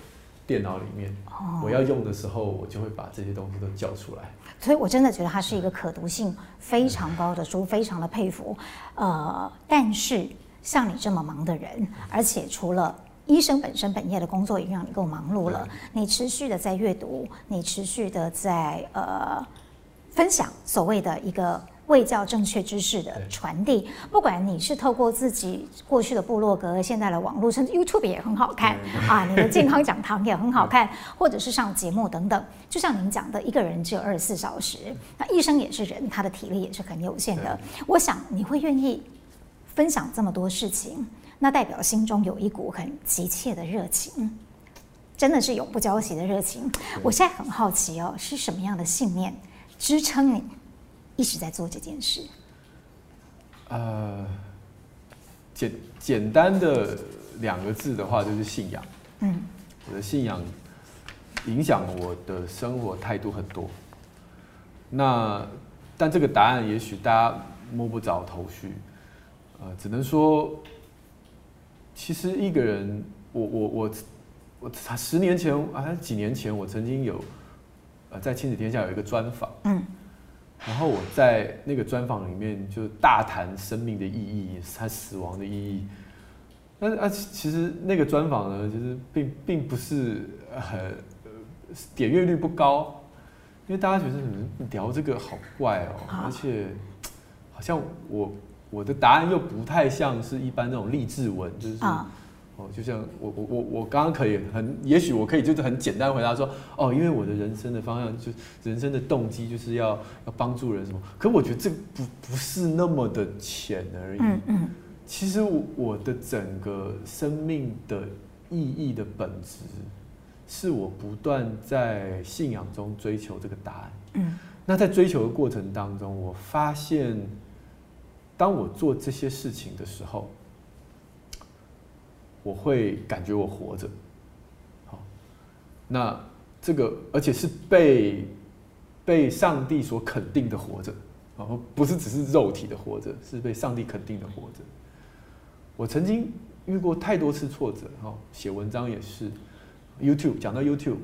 电脑里面。哦，我要用的时候，我就会把这些东西都叫出来。所以我真的觉得它是一个可读性非常高的书，非常的佩服。呃，但是像你这么忙的人，而且除了医生本身本业的工作已经让你够忙碌了，你持续的在阅读，你持续的在呃。分享所谓的一个卫教正确知识的传递，不管你是透过自己过去的部落格、现在的网络，甚至 YouTube 也很好看啊，你的健康讲堂也很好 [LAUGHS] 看，或者是上节目等等。就像您讲的，一个人只有二十四小时，那医生也是人，他的体力也是很有限的。我想你会愿意分享这么多事情，那代表心中有一股很急切的热情，真的是永不交集的热情。我现在很好奇哦，是什么样的信念？支撑你一直在做这件事。呃，简简单的两个字的话，就是信仰。嗯，我的信仰影响我的生活态度很多。那但这个答案也许大家摸不着头绪。呃，只能说，其实一个人，我我我我，十年前啊，几年前，我曾经有呃。在《亲子天下》有一个专访，嗯，然后我在那个专访里面就大谈生命的意义，他死亡的意义。但是啊，其实那个专访呢，其实并并不是很点阅率不高，因为大家觉得你聊这个好怪哦，而且好像我我的答案又不太像是一般那种励志文，就是。哦，就像我我我我刚刚可以很，也许我可以就是很简单回答说，哦，因为我的人生的方向就是人生的动机就是要要帮助人什么，可我觉得这不不是那么的浅而已。嗯嗯，其实我我的整个生命的意义的本质，是我不断在信仰中追求这个答案。嗯，那在追求的过程当中，我发现，当我做这些事情的时候。我会感觉我活着，好，那这个而且是被被上帝所肯定的活着，然后不是只是肉体的活着，是被上帝肯定的活着。我曾经遇过太多次挫折，哈，写文章也是，YouTube 讲到 YouTube，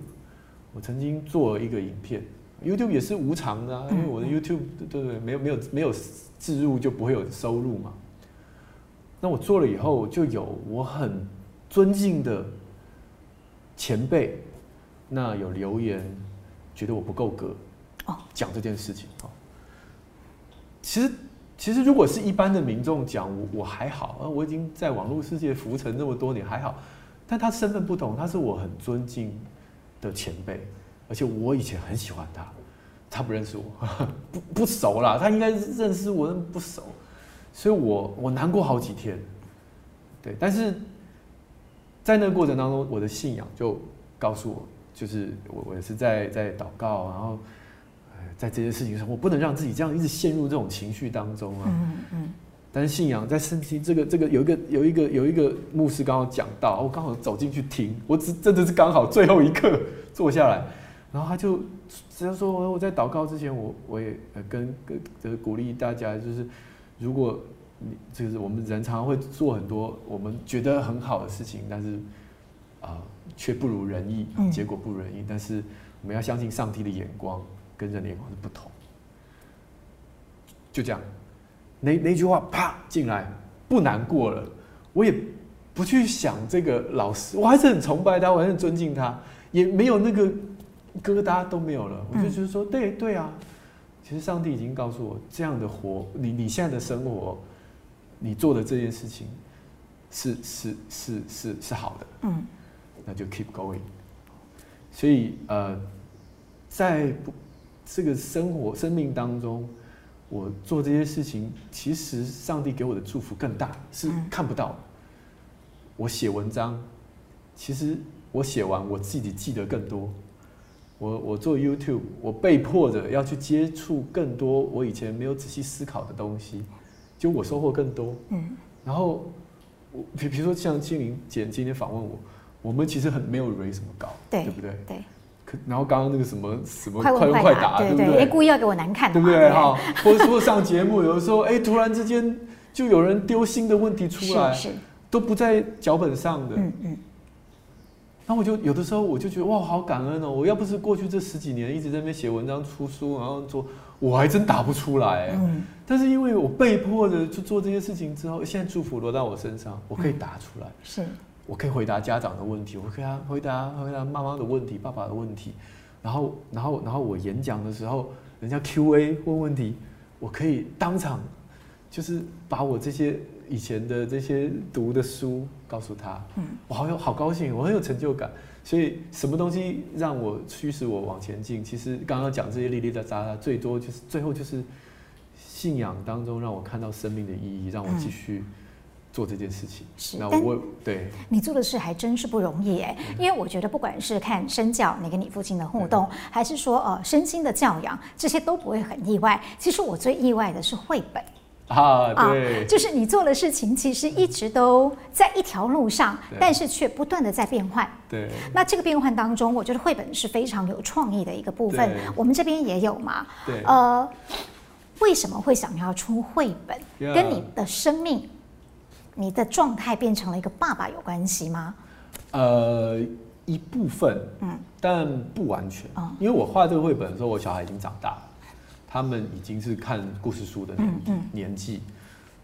我曾经做了一个影片，YouTube 也是无偿的啊，因为我的 YouTube 对对没有没有没有置入就不会有收入嘛。那我做了以后，就有我很尊敬的前辈，那有留言觉得我不够格，讲这件事情。哦，其实其实如果是一般的民众讲，我我还好，我已经在网络世界浮沉这么多年，还好。但他身份不同，他是我很尊敬的前辈，而且我以前很喜欢他，他不认识我，[LAUGHS] 不不熟啦，他应该认识我，不熟，所以我我难过好几天。对，但是在那个过程当中，我的信仰就告诉我，就是我我也是在在祷告，然后在这些事情上，我不能让自己这样一直陷入这种情绪当中啊。嗯嗯。但是信仰在圣经这个这个有一个有一个有一个牧师刚好讲到，我刚好走进去听，我只真的是刚好最后一刻坐下来，然后他就只要说我在祷告之前，我我也跟跟就是鼓励大家，就是如果你就是我们人常常会做很多我们觉得很好的事情，但是啊却不如人意，结果不如人意，但是我们要相信上帝的眼光跟人的眼光是不同，就这样。那那句话啪进来，不难过了，我也不去想这个老师，我还是很崇拜他，我还是很尊敬他，也没有那个疙瘩都没有了。我就觉得说，对对啊，其实上帝已经告诉我，这样的活，你你现在的生活，你做的这件事情是是是是是好的，嗯，那就 keep going。所以呃，在这个生活生命当中。我做这些事情，其实上帝给我的祝福更大，是看不到。我写文章，其实我写完我自己记得更多。我我做 YouTube，我被迫着要去接触更多我以前没有仔细思考的东西，就我收获更多。嗯。然后，我比比如说像青玲姐今天访问我，我们其实很没有什么高，对，对不对？对。然后刚刚那个什么什么快问快答，对不对？故意要给我难看，对不对？哈，或者说上节目，有的时候哎，突然之间就有人丢新的问题出来，都不在脚本上的。嗯嗯。然后我就有的时候我就觉得哇，好感恩哦！我要不是过去这十几年一直在那边写文章、出书，然后做，我还真答不出来。嗯。但是因为我被迫的去做这些事情之后，现在祝福落到我身上，我可以答出来。是。我可以回答家长的问题，我可以回答回答妈妈的问题、爸爸的问题，然后然后然后我演讲的时候，人家 Q&A 问问题，我可以当场就是把我这些以前的这些读的书告诉他，嗯，我好有好高兴，我很有成就感。所以什么东西让我驱使我往前进？其实刚刚讲这些哩哩杂杂，最多就是最后就是信仰当中让我看到生命的意义，让我继续。做这件事情是，那我对你做的事还真是不容易哎，因为我觉得不管是看身教，你跟你父亲的互动，还是说呃身心的教养，这些都不会很意外。其实我最意外的是绘本 [LAUGHS] 啊，对，就是你做的事情其实一直都在一条路上，但是却不断的在变换。对，那这个变换当中，我觉得绘本是非常有创意的一个部分。我们这边也有嘛，对，呃，为什么会想要出绘本？跟你的生命。你的状态变成了一个爸爸有关系吗？呃，一部分，嗯，但不完全。嗯，因为我画这个绘本的时候，我小孩已经长大了，他们已经是看故事书的年年纪。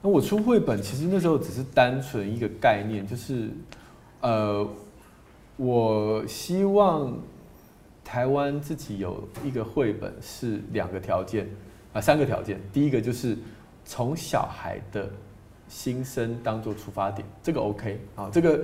那我出绘本，其实那时候只是单纯一个概念，就是，呃，我希望台湾自己有一个绘本，是两个条件啊，三个条件。第一个就是从小孩的。心声当做出发点，这个 OK 啊，这个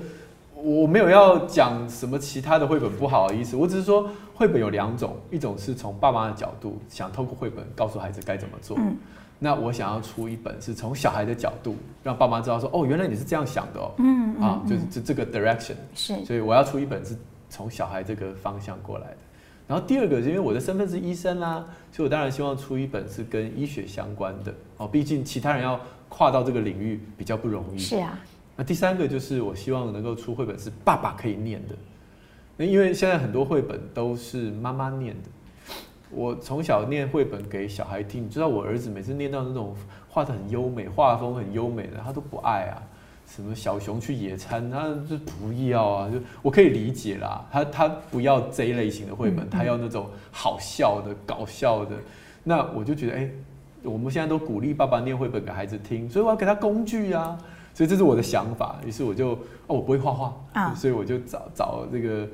我没有要讲什么其他的绘本不好的意思，我只是说绘本有两种，一种是从爸妈的角度想透过绘本告诉孩子该怎么做，嗯，那我想要出一本是从小孩的角度让爸妈知道说，哦，原来你是这样想的哦，嗯，啊，就是这这个 direction 是，所以我要出一本是从小孩这个方向过来的。然后第二个是因为我的身份是医生啦，所以我当然希望出一本是跟医学相关的哦，毕竟其他人要。跨到这个领域比较不容易。是啊。那第三个就是我希望能够出绘本是爸爸可以念的。那因为现在很多绘本都是妈妈念的。我从小念绘本给小孩听，你知道我儿子每次念到那种画的很优美、画风很优美的，他都不爱啊。什么小熊去野餐，他就不要啊。就我可以理解啦，他他不要这一类型的绘本，他要那种好笑的、搞笑的。那我就觉得，哎。我们现在都鼓励爸爸念绘本给孩子听，所以我要给他工具啊。所以这是我的想法。于是我就哦，我不会画画啊，所以我就找找这个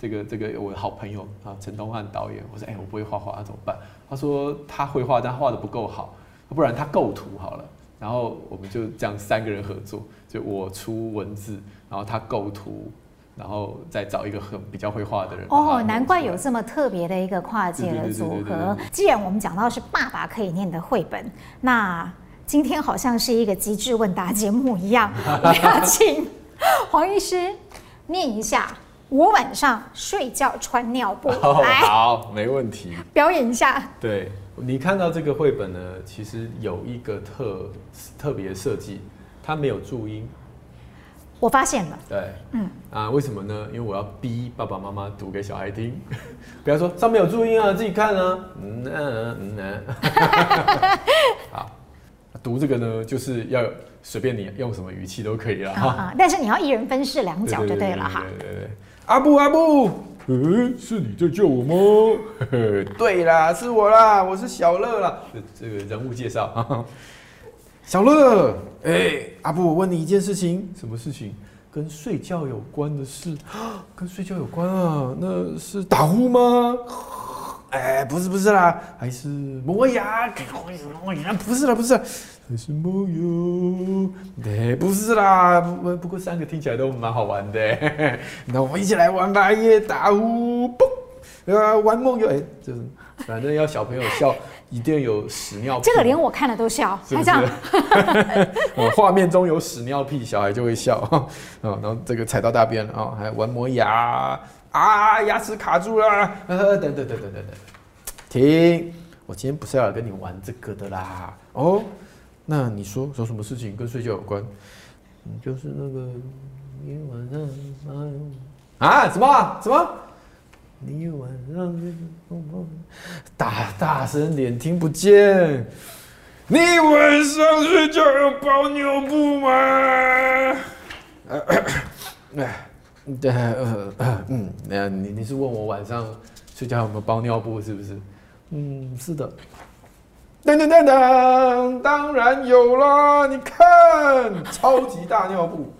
这个这个我的好朋友啊，陈东汉导演。我说哎，我不会画画，那怎么办？他说他会画，但画的不够好，不然他构图好了。然后我们就这样三个人合作，就我出文字，然后他构图。然后再找一个很比较会画的人哦，难怪有这么特别的一个跨界的组合。既然我们讲到是爸爸可以念的绘本，那今天好像是一个机智问答节目一样，我 [LAUGHS] 要请黄医师念一下。我晚上睡觉穿尿布，[LAUGHS] 哦、来，好，没问题。表演一下。对，你看到这个绘本呢，其实有一个特特别设计，它没有注音。我发现了，对，嗯啊，为什么呢？因为我要逼爸爸妈妈读给小孩听，[LAUGHS] 不要说上面有注音啊，自己看啊，嗯嗯嗯嗯，好，读这个呢，就是要随便你用什么语气都可以了哈、啊，但是你要一人分饰两角就对了哈。对对对，阿布阿布，嗯，是你在叫我吗？[LAUGHS] 对啦，是我啦，我是小乐啦，这个人物介绍。小乐，哎、欸，阿布，我问你一件事情，什么事情？跟睡觉有关的事？[GASPS] 跟睡觉有关啊？那是打呼吗？哎、欸，不是，不是啦，还是磨牙？磨牙？不是啦，不是啦，还是梦游？对，不是啦。不，不过三个听起来都蛮好玩的。那我们一起来玩吧，耶！打呼，嘣，呃，玩梦游，哎、欸，就是反正要小朋友笑。一定有屎尿屁，这个连我看了都笑，是不是？还这样，[LAUGHS] 画面中有屎尿屁，小孩就会笑啊。然后这个踩到大便了啊，还玩磨牙啊，牙齿卡住了，等等等等等等。停，我今天不是要来跟你玩这个的啦。哦，那你说说什么事情跟睡觉有关？就是那个你晚上啊，什么什么？你晚上大大声点，听不见。你晚上睡觉有包尿布吗？[COUGHS] 哎，[LAUGHS] 对，嗯，那你你是问我晚上睡觉有没有包尿布是不是？嗯，是的。噔噔噔噔，当然有啦！你看，超级大尿布。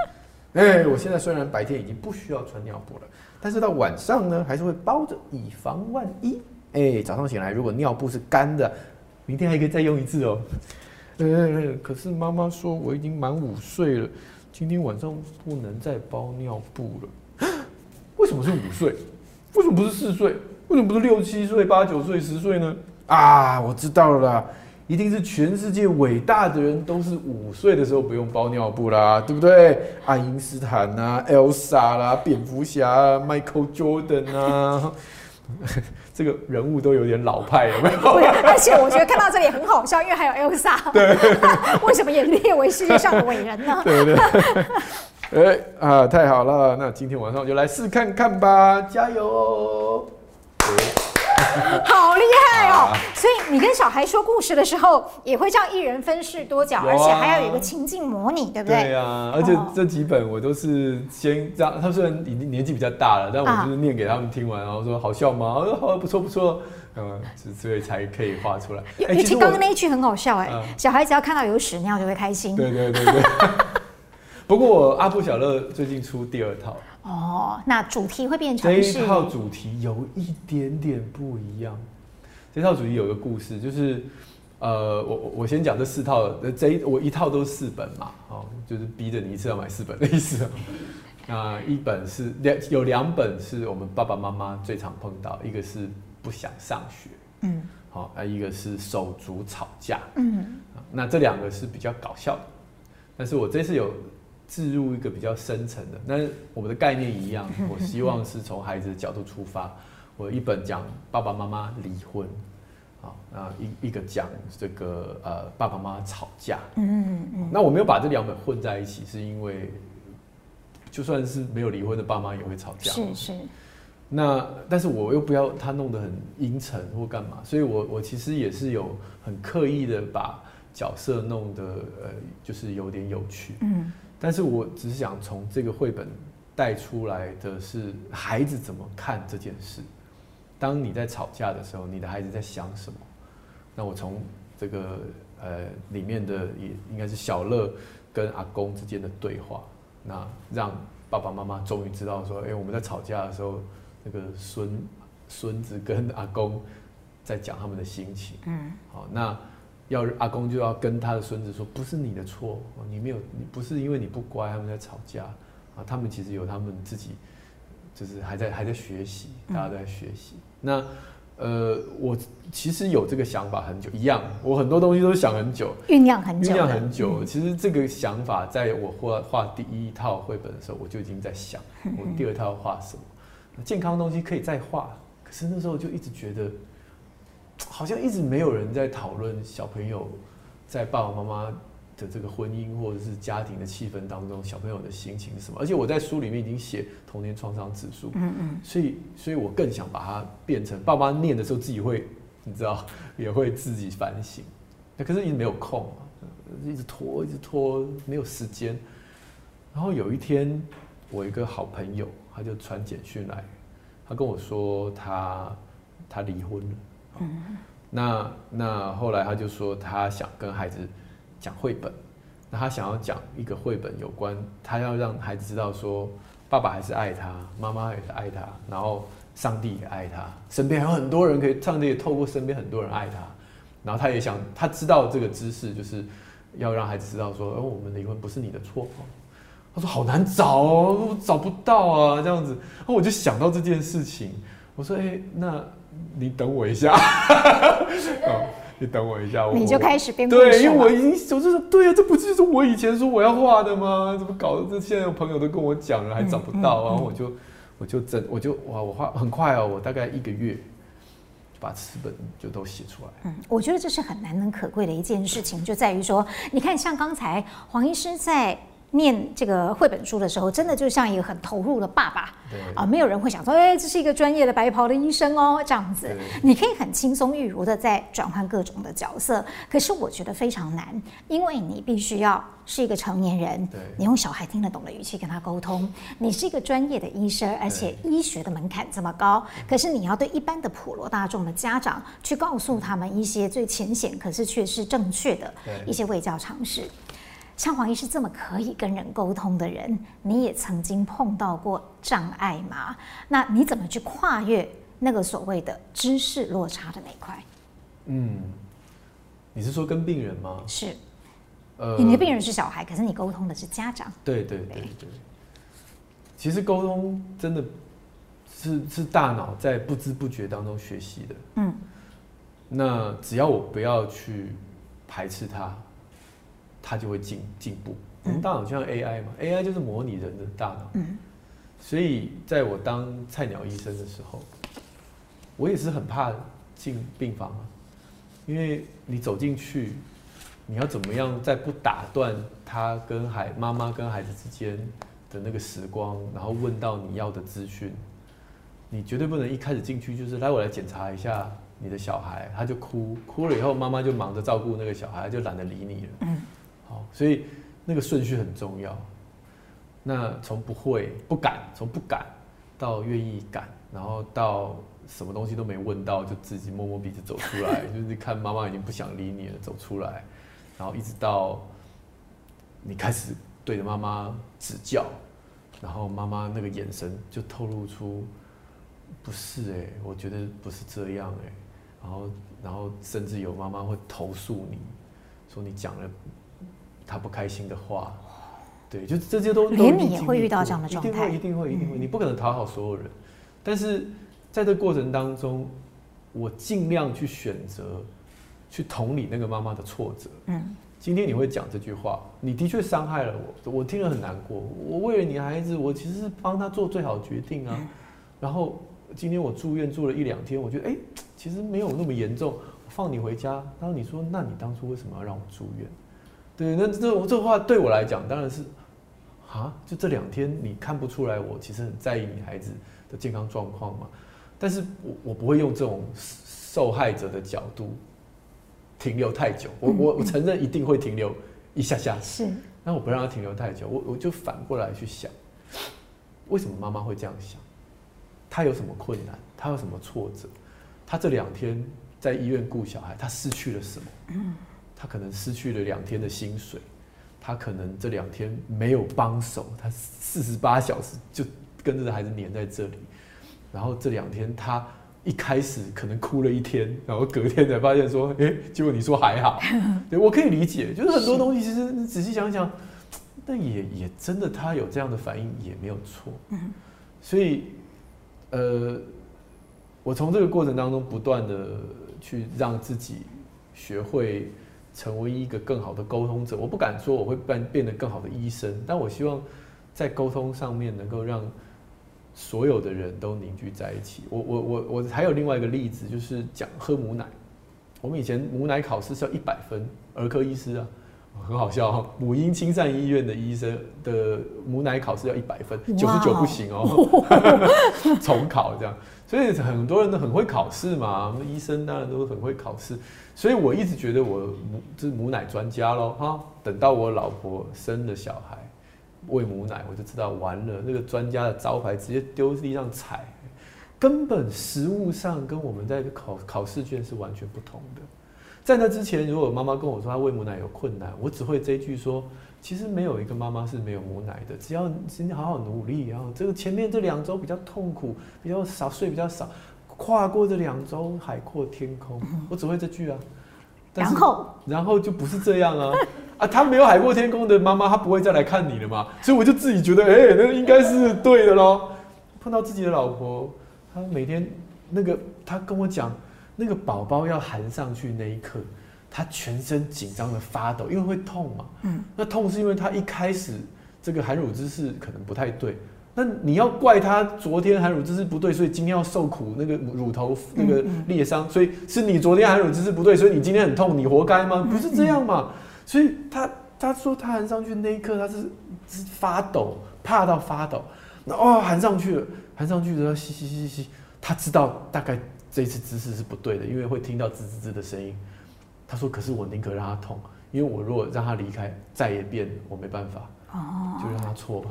哎，我现在虽然白天已经不需要穿尿布了。但是到晚上呢，还是会包着，以防万一。哎、早上醒来如果尿布是干的，明天还可以再用一次哦。呃、可是妈妈说我已经满五岁了，今天晚上不能再包尿布了。[GASPS] 为什么是五岁？为什么不是四岁？为什么不是六七岁、八九岁、十岁呢？啊，我知道了啦。一定是全世界伟大的人都是五岁的时候不用包尿布啦，对不对？爱因斯坦啊，Elsa 啦，蝙蝠侠啊，Michael Jordan 啊，[LAUGHS] 这个人物都有点老派，有没有？而且我觉得看到这里很好笑，因为还有 Elsa，对，为什么也列为世界上的伟人呢？对 [LAUGHS] 对，对，[LAUGHS] 哎啊，太好了，那今天晚上就来试看看吧，加油哦！[LAUGHS] 好厉害哦！啊、所以你跟小孩说故事的时候，也会这样一人分饰多角，啊、而且还要有一个情境模拟，对不对？对啊，而且这几本我都是先这样，他虽然已经年纪比较大了，但我就是念给他们听完，然后说好笑吗？我说好，不错不错，嗯，所以才可以画出来。尤其刚刚那一句很好笑哎，小孩只要看到有屎尿就会开心。对对对对。[LAUGHS] 不过我阿布小乐最近出第二套。哦，那主题会变成这一套主题有一点点不一样。这套主题有个故事，就是呃，我我先讲这四套，这一我一套都是四本嘛，哦，就是逼着你一次要买四本的意思。那一本是两有两本是我们爸爸妈妈最常碰到，一个是不想上学，嗯，好，啊，一个是手足吵架，嗯，那这两个是比较搞笑的，但是我这次有。置入一个比较深层的，那我们的概念一样，我希望是从孩子的角度出发。我一本讲爸爸妈妈离婚，好，那一一个讲这个呃爸爸妈妈吵架，嗯嗯，那我没有把这两本混在一起，是因为就算是没有离婚的爸妈也会吵架，是是。那但是我又不要他弄得很阴沉或干嘛，所以我我其实也是有很刻意的把角色弄得呃就是有点有趣，嗯。但是我只是想从这个绘本带出来的是孩子怎么看这件事。当你在吵架的时候，你的孩子在想什么？那我从这个呃里面的也应该是小乐跟阿公之间的对话，那让爸爸妈妈终于知道说，哎、欸，我们在吵架的时候，那个孙孙子跟阿公在讲他们的心情，嗯，好，那要阿公就要跟他的孙子说，不是你的错，你没有，你不是因为你不乖，他们在吵架啊，他们其实有他们自己，就是还在还在学习，大家都在学习，嗯、那。呃，我其实有这个想法很久，一样，我很多东西都想很久，酝酿很久，酝酿很久。嗯、其实这个想法，在我画画第一套绘本的时候，我就已经在想，[LAUGHS] 我第二套要画什么。健康的东西可以再画，可是那时候就一直觉得，好像一直没有人在讨论小朋友在爸爸妈妈的这个婚姻或者是家庭的气氛当中，小朋友的心情是什么？而且我在书里面已经写童年创伤指数，嗯嗯，所以，所以我更想把它变成爸妈念的时候自己会，你知道，[LAUGHS] 也会自己反省。那可是一直没有空，一直拖，一直拖，没有时间。然后有一天，我一个好朋友他就传简讯来，他跟我说他他离婚了，嗯，那那后来他就说他想跟孩子。讲绘本，那他想要讲一个绘本有关，他要让孩子知道说，爸爸还是爱他，妈妈也是爱他，然后上帝也爱他，身边还有很多人可以，上帝也透过身边很多人爱他，然后他也想，他知道这个知识就是要让孩子知道说，哦，我们离婚不是你的错。他说好难找哦，我找不到啊，这样子，然后我就想到这件事情，我说，哎，那你等我一下。[LAUGHS] 你等我一下，我你就开始变对，因为我已经我就说，对呀、啊，这不就是我以前说我要画的吗？怎么搞的？这现在有朋友都跟我讲了，还找不到，嗯嗯、然后我就我就整我就哇，我画很快哦，我大概一个月把词本就都写出来。嗯，我觉得这是很难能可贵的一件事情，就在于说，你看，像刚才黄医师在。念这个绘本书的时候，真的就像一个很投入的爸爸。对。啊，没有人会想说，哎，这是一个专业的白袍的医生哦，这样子，你可以很轻松自如的在转换各种的角色。可是我觉得非常难，因为你必须要是一个成年人，你用小孩听得懂的语气跟他沟通，你是一个专业的医生，而且医学的门槛这么高，可是你要对一般的普罗大众的家长去告诉他们一些最浅显，可是却是正确的一些卫教常识。像黄医师这么可以跟人沟通的人，你也曾经碰到过障碍吗？那你怎么去跨越那个所谓的知识落差的那一块？嗯，你是说跟病人吗？是，呃，你的病人是小孩，可是你沟通的是家长。对对对对。其实沟通真的是是大脑在不知不觉当中学习的。嗯。那只要我不要去排斥它。它就会进进步。我们大脑就像 AI 嘛，AI 就是模拟人的大脑。嗯。所以在我当菜鸟医生的时候，我也是很怕进病房啊，因为你走进去，你要怎么样在不打断他跟孩妈妈跟孩子之间的那个时光，然后问到你要的资讯，你绝对不能一开始进去就是来我来检查一下你的小孩，他就哭，哭了以后妈妈就忙着照顾那个小孩，就懒得理你了。嗯。好，所以那个顺序很重要。那从不会、不敢，从不敢到愿意敢，然后到什么东西都没问到，就自己摸摸鼻子走出来，[LAUGHS] 就是看妈妈已经不想理你了，走出来，然后一直到你开始对着妈妈指教，然后妈妈那个眼神就透露出不是哎、我觉得不是这样哎、然后然后甚至有妈妈会投诉你说你讲了。他不开心的话，对，就这些都连你也会遇到这样的状态，一定会，一定会，一定会。你不可能讨好所有人，但是在这过程当中，我尽量去选择去同理那个妈妈的挫折。嗯，今天你会讲这句话，你的确伤害了我，我听了很难过。我为了你孩子，我其实是帮他做最好的决定啊。然后今天我住院住了一两天，我觉得哎，其实没有那么严重，放你回家。然后你说，那你当初为什么要让我住院？对，那这我这话对我来讲当然是，啊，就这两天你看不出来我其实很在意你孩子的健康状况嘛？但是我我不会用这种受害者的角度停留太久，我我我承认一定会停留一下下，是，那我不让他停留太久，我我就反过来去想，为什么妈妈会这样想？她有什么困难？她有什么挫折？她这两天在医院顾小孩，她失去了什么？嗯。他可能失去了两天的薪水，他可能这两天没有帮手，他四十八小时就跟着孩子黏在这里，然后这两天他一开始可能哭了一天，然后隔天才发现说，[LAUGHS] 哎，结果你说还好，对，我可以理解，就是很多东西其实你仔细想想，但也也真的他有这样的反应也没有错，所以呃，我从这个过程当中不断的去让自己学会。成为一个更好的沟通者，我不敢说我会变变得更好的医生，但我希望在沟通上面能够让所有的人都凝聚在一起。我我我我还有另外一个例子，就是讲喝母奶。我们以前母奶考试是要一百分，儿科医师啊，很好笑哈。母婴亲善医院的医生的母奶考试要一百分，九十九不行哦，[LAUGHS] [LAUGHS] 重考这样。所以很多人都很会考试嘛，医生当然都很会考试。所以我一直觉得我母是母奶专家喽哈。等到我老婆生了小孩，喂母奶，我就知道完了，那个专家的招牌直接丢地上踩，根本实物上跟我们在考考试卷是完全不同的。在那之前，如果妈妈跟我说她喂母奶有困难，我只会这一句说。其实没有一个妈妈是没有母奶的，只要今天好好努力，然后这个前面这两周比较痛苦，比较少睡，比较少，跨过这两周海阔天空。我只会这句啊，然后然后就不是这样啊 [LAUGHS] 啊！他没有海阔天空的妈妈，她不会再来看你了嘛？所以我就自己觉得，哎、欸，那应该是对的喽。碰到自己的老婆，她每天那个，她跟我讲，那个宝宝要含上去那一刻。他全身紧张的发抖，因为会痛嘛。嗯，那痛是因为他一开始这个含乳姿势可能不太对。那你要怪他昨天含乳姿势不对，所以今天要受苦，那个乳头那个裂伤，所以是你昨天含乳姿势不对，所以你今天很痛，你活该吗？不是这样嘛。所以他他说他含上去那一刻，他是是发抖，怕到发抖。那哦，含上去了，含上去然后吸吸吸吸，他知道大概这一次姿势是不对的，因为会听到滋滋滋的声音。他说：“可是我宁可让他痛，因为我如果让他离开，再也变我没办法，就让他错吧。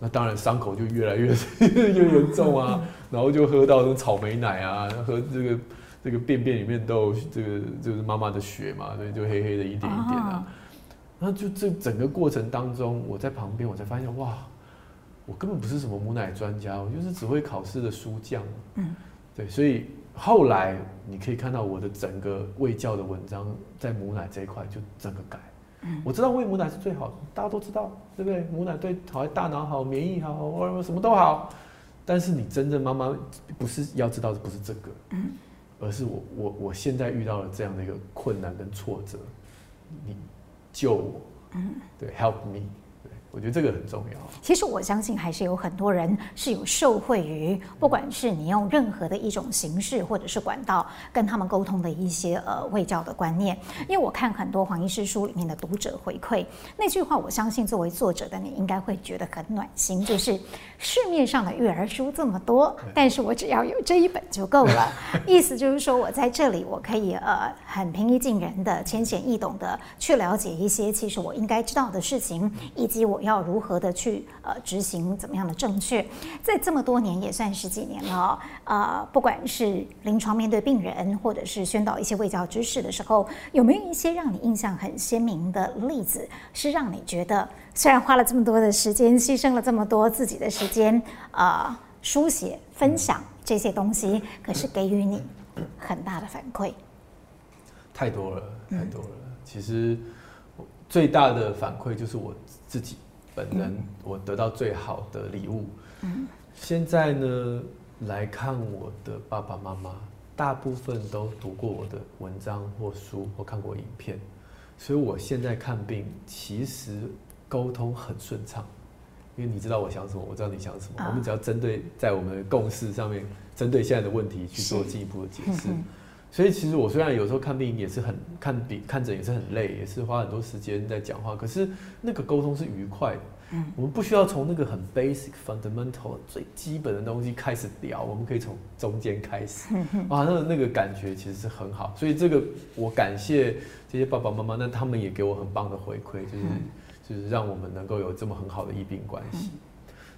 那当然伤口就越来越 [LAUGHS] 越严重啊，然后就喝到那草莓奶啊，喝这个这个便便里面都有这个就是妈妈的血嘛，所以就黑黑的一点一点啊。那就这整个过程当中，我在旁边我才发现哇，我根本不是什么母奶专家，我就是只会考试的书匠。嗯，对，所以。”后来你可以看到我的整个喂教的文章，在母奶这一块就整个改。我知道喂母奶是最好的，大家都知道，对不对？母奶对好，大脑好，免疫好，什么都好。但是你真正妈妈不是要知道的不是这个，而是我我我现在遇到了这样的一个困难跟挫折，你救我，对，help me。我觉得这个很重要。其实我相信还是有很多人是有受惠于，不管是你用任何的一种形式或者是管道跟他们沟通的一些呃卫教的观念。因为我看很多黄医师书里面的读者回馈，那句话我相信作为作者的你应该会觉得很暖心，就是市面上的育儿书这么多，但是我只要有这一本就够了。[LAUGHS] 意思就是说我在这里我可以呃很平易近人的、浅显易懂的去了解一些其实我应该知道的事情，以及我。要如何的去呃执行怎么样的正确，在这么多年也算十几年了，呃，不管是临床面对病人，或者是宣导一些卫教知识的时候，有没有一些让你印象很鲜明的例子，是让你觉得虽然花了这么多的时间，牺牲了这么多自己的时间，呃，书写分享这些东西，可是给予你很大的反馈？太多了，太多了。嗯、其实最大的反馈就是我自己。本人我得到最好的礼物。现在呢，来看我的爸爸妈妈，大部分都读过我的文章或书或看过影片，所以我现在看病其实沟通很顺畅，因为你知道我想什么，我知道你想什么，我们只要针对在我们的共识上面，针对现在的问题去做进一步的解释。所以其实我虽然有时候看病也是很看病看诊也是很累，也是花很多时间在讲话，可是那个沟通是愉快的。嗯，我们不需要从那个很 basic fundamental 最基本的东西开始聊，我们可以从中间开始。[LAUGHS] 哇，那那个感觉其实是很好。所以这个我感谢这些爸爸妈妈，那他们也给我很棒的回馈，就是就是让我们能够有这么很好的医病关系。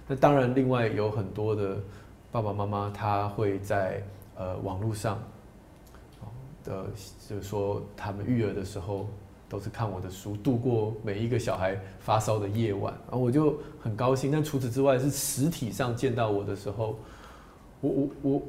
那当然，另外有很多的爸爸妈妈，他会在呃网络上。的，就是说他们育儿的时候，都是看我的书，度过每一个小孩发烧的夜晚，然后我就很高兴。但除此之外，是实体上见到我的时候，我我我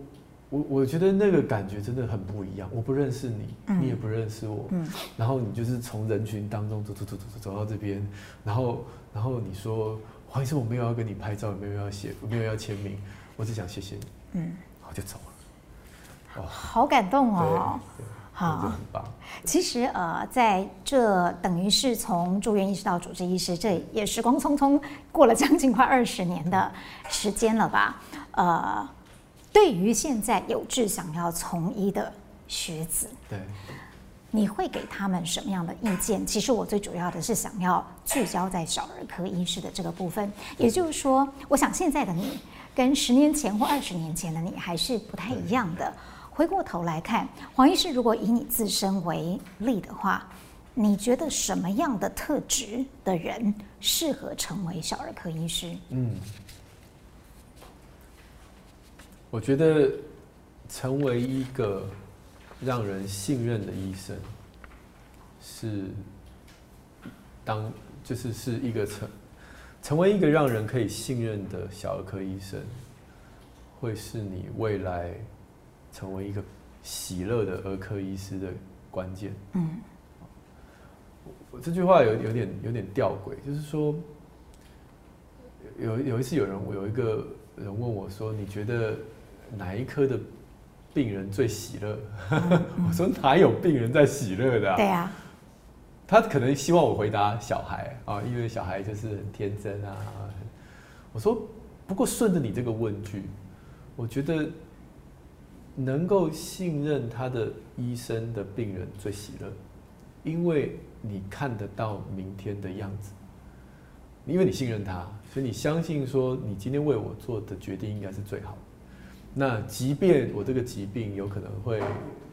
我我觉得那个感觉真的很不一样。我不认识你，你也不认识我，嗯，然后你就是从人群当中走走走走走走到这边，然后然后你说黄医生，我没有要跟你拍照，也没有要写，没有要签名，我只想谢谢你，嗯，然后就走了。哦，好感动哦。好，其实呃，在这等于是从住院医师到主治医师，这也时光匆匆过了将近快二十年的时间了吧？呃，对于现在有志想要从医的学子，对，你会给他们什么样的意见？其实我最主要的是想要聚焦在小儿科医师的这个部分，也就是说，我想现在的你跟十年前或二十年前的你还是不太一样的。回过头来看，黄医师，如果以你自身为例的话，你觉得什么样的特质的人适合成为小儿科医师？嗯，我觉得成为一个让人信任的医生，是当就是是一个成成为一个让人可以信任的小儿科医生，会是你未来。成为一个喜乐的儿科医师的关键。嗯，我这句话有有点有点吊诡，就是说，有有一次有人我有一个人问我说：“你觉得哪一科的病人最喜乐？”嗯、[LAUGHS] 我说：“哪有病人在喜乐的、啊？”对啊，他可能希望我回答小孩啊，因为小孩就是很天真啊。我说：“不过顺着你这个问句，我觉得。”能够信任他的医生的病人最喜乐，因为你看得到明天的样子，因为你信任他，所以你相信说你今天为我做的决定应该是最好的。那即便我这个疾病有可能会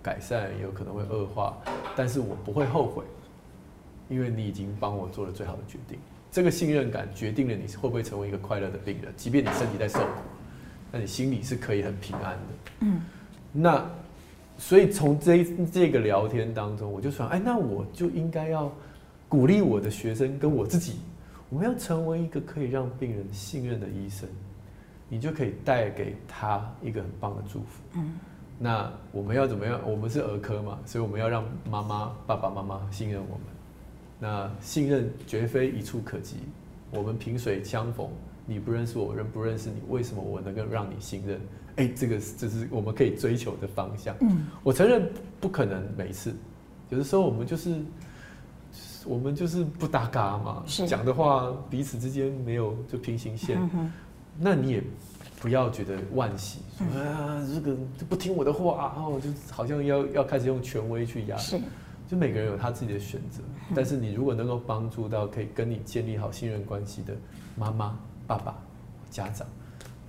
改善，有可能会恶化，但是我不会后悔，因为你已经帮我做了最好的决定。这个信任感决定了你会不会成为一个快乐的病人，即便你身体在受苦，那你心里是可以很平安的。嗯。那，所以从这这个聊天当中，我就想，哎，那我就应该要鼓励我的学生跟我自己，我们要成为一个可以让病人信任的医生，你就可以带给他一个很棒的祝福。嗯，那我们要怎么样？我们是儿科嘛，所以我们要让妈妈、爸爸妈妈信任我们。那信任绝非一触可及，我们萍水相逢，你不认识我，我不认识你，为什么我能够让你信任？哎，这个这是我们可以追求的方向。嗯，我承认不可能每次，有的时候我们就是我们就是不搭嘎嘛，讲的话彼此之间没有就平行线。嗯那你也不要觉得惋惜，说啊这个不听我的话，然后就好像要要开始用权威去压。是，就每个人有他自己的选择。但是你如果能够帮助到可以跟你建立好信任关系的妈妈、爸爸、家长。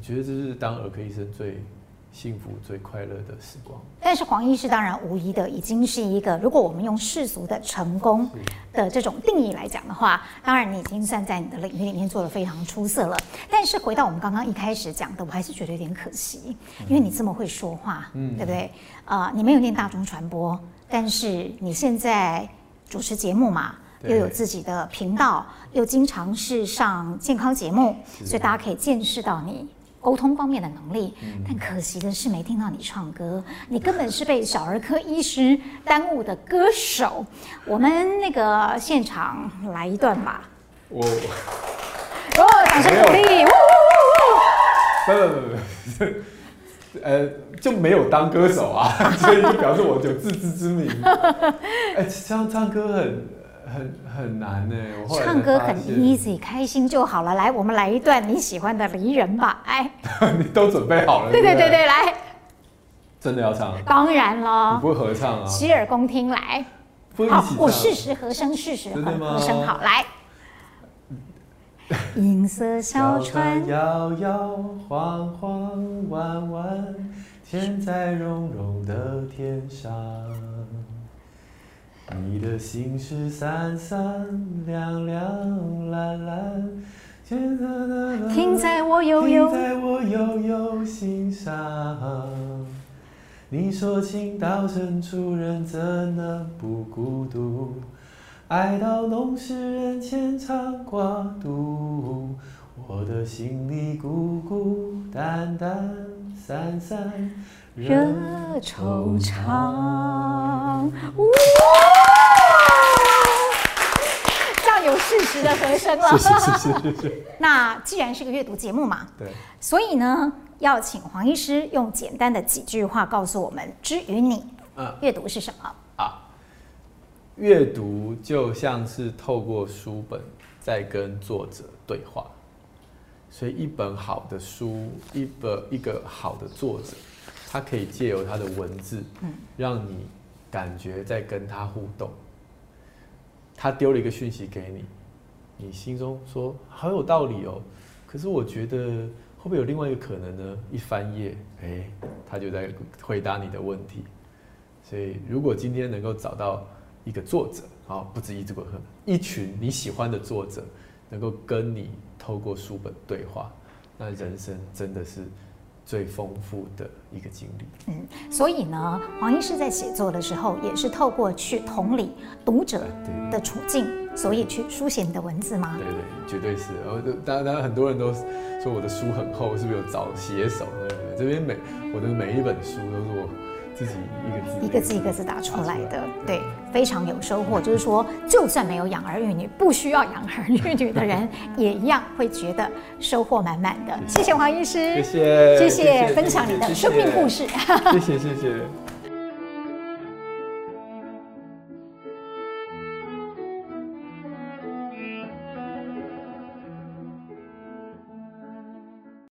我觉得这是当儿科医生最幸福、最快乐的时光。但是黄医师当然无疑的已经是一个，如果我们用世俗的成功的这种定义来讲的话，当然你已经算在你的领域里面做得非常出色了。但是回到我们刚刚一开始讲的，我还是觉得有点可惜，因为你这么会说话，嗯，对不对？啊、呃，你没有念大众传播，但是你现在主持节目嘛，又有自己的频道，又经常是上健康节目，所以大家可以见识到你。沟通方面的能力，但可惜的是没听到你唱歌，你根本是被小儿科医师耽误的歌手。我们那个现场来一段吧。我，哦，掌声鼓励！不不不不，呃，就没有当歌手啊，[LAUGHS] 所以就表示我有自知之明。哎，唱唱歌很。很很难呢，我唱歌很 easy，开心就好了。来，我们来一段你喜欢的《离人》吧。哎，[LAUGHS] 你都准备好了？对对对对，来，真的要唱？当然了，你不会合唱啊？洗耳恭听，来，好，我适时和声，适时和声，好，来。[LAUGHS] 银色小船摇摇晃晃弯弯，天在融融的天上。你的心事三三两两蓝蓝，停在我悠悠，停在我悠悠心上。你说情到深处人怎能不孤独？爱到浓时人牵肠挂肚，我的心里孤孤单单散散惹惆怅。有事实的和声了，是是是。那既然是个阅读节目嘛，对，所以呢，要请黄医师用简单的几句话告诉我们，之于你，嗯，阅读是什么啊？阅读就像是透过书本在跟作者对话，所以一本好的书，一本一个好的作者，他可以借由他的文字，嗯，让你感觉在跟他互动。他丢了一个讯息给你，你心中说好有道理哦，可是我觉得会不会有另外一个可能呢？一翻页，哎，他就在回答你的问题。所以，如果今天能够找到一个作者，啊，不止一个，一群你喜欢的作者，能够跟你透过书本对话，那人生真的是。最丰富的一个经历。嗯，所以呢，黄医师在写作的时候，也是透过去同理读者的处境，所以去书写你的文字吗？对对，绝对是。然后，当然，当然，很多人都说我的书很厚，是不是有找写手？对对，这边每我的每一本书都是我。自己一个字一个字一个字打出来的，对，非常有收获。就是说，就算没有养儿育女，不需要养儿育女的人，也一样会觉得收获满满的。谢谢黄医师，谢谢，谢谢分享你的生命故事。谢谢，谢谢。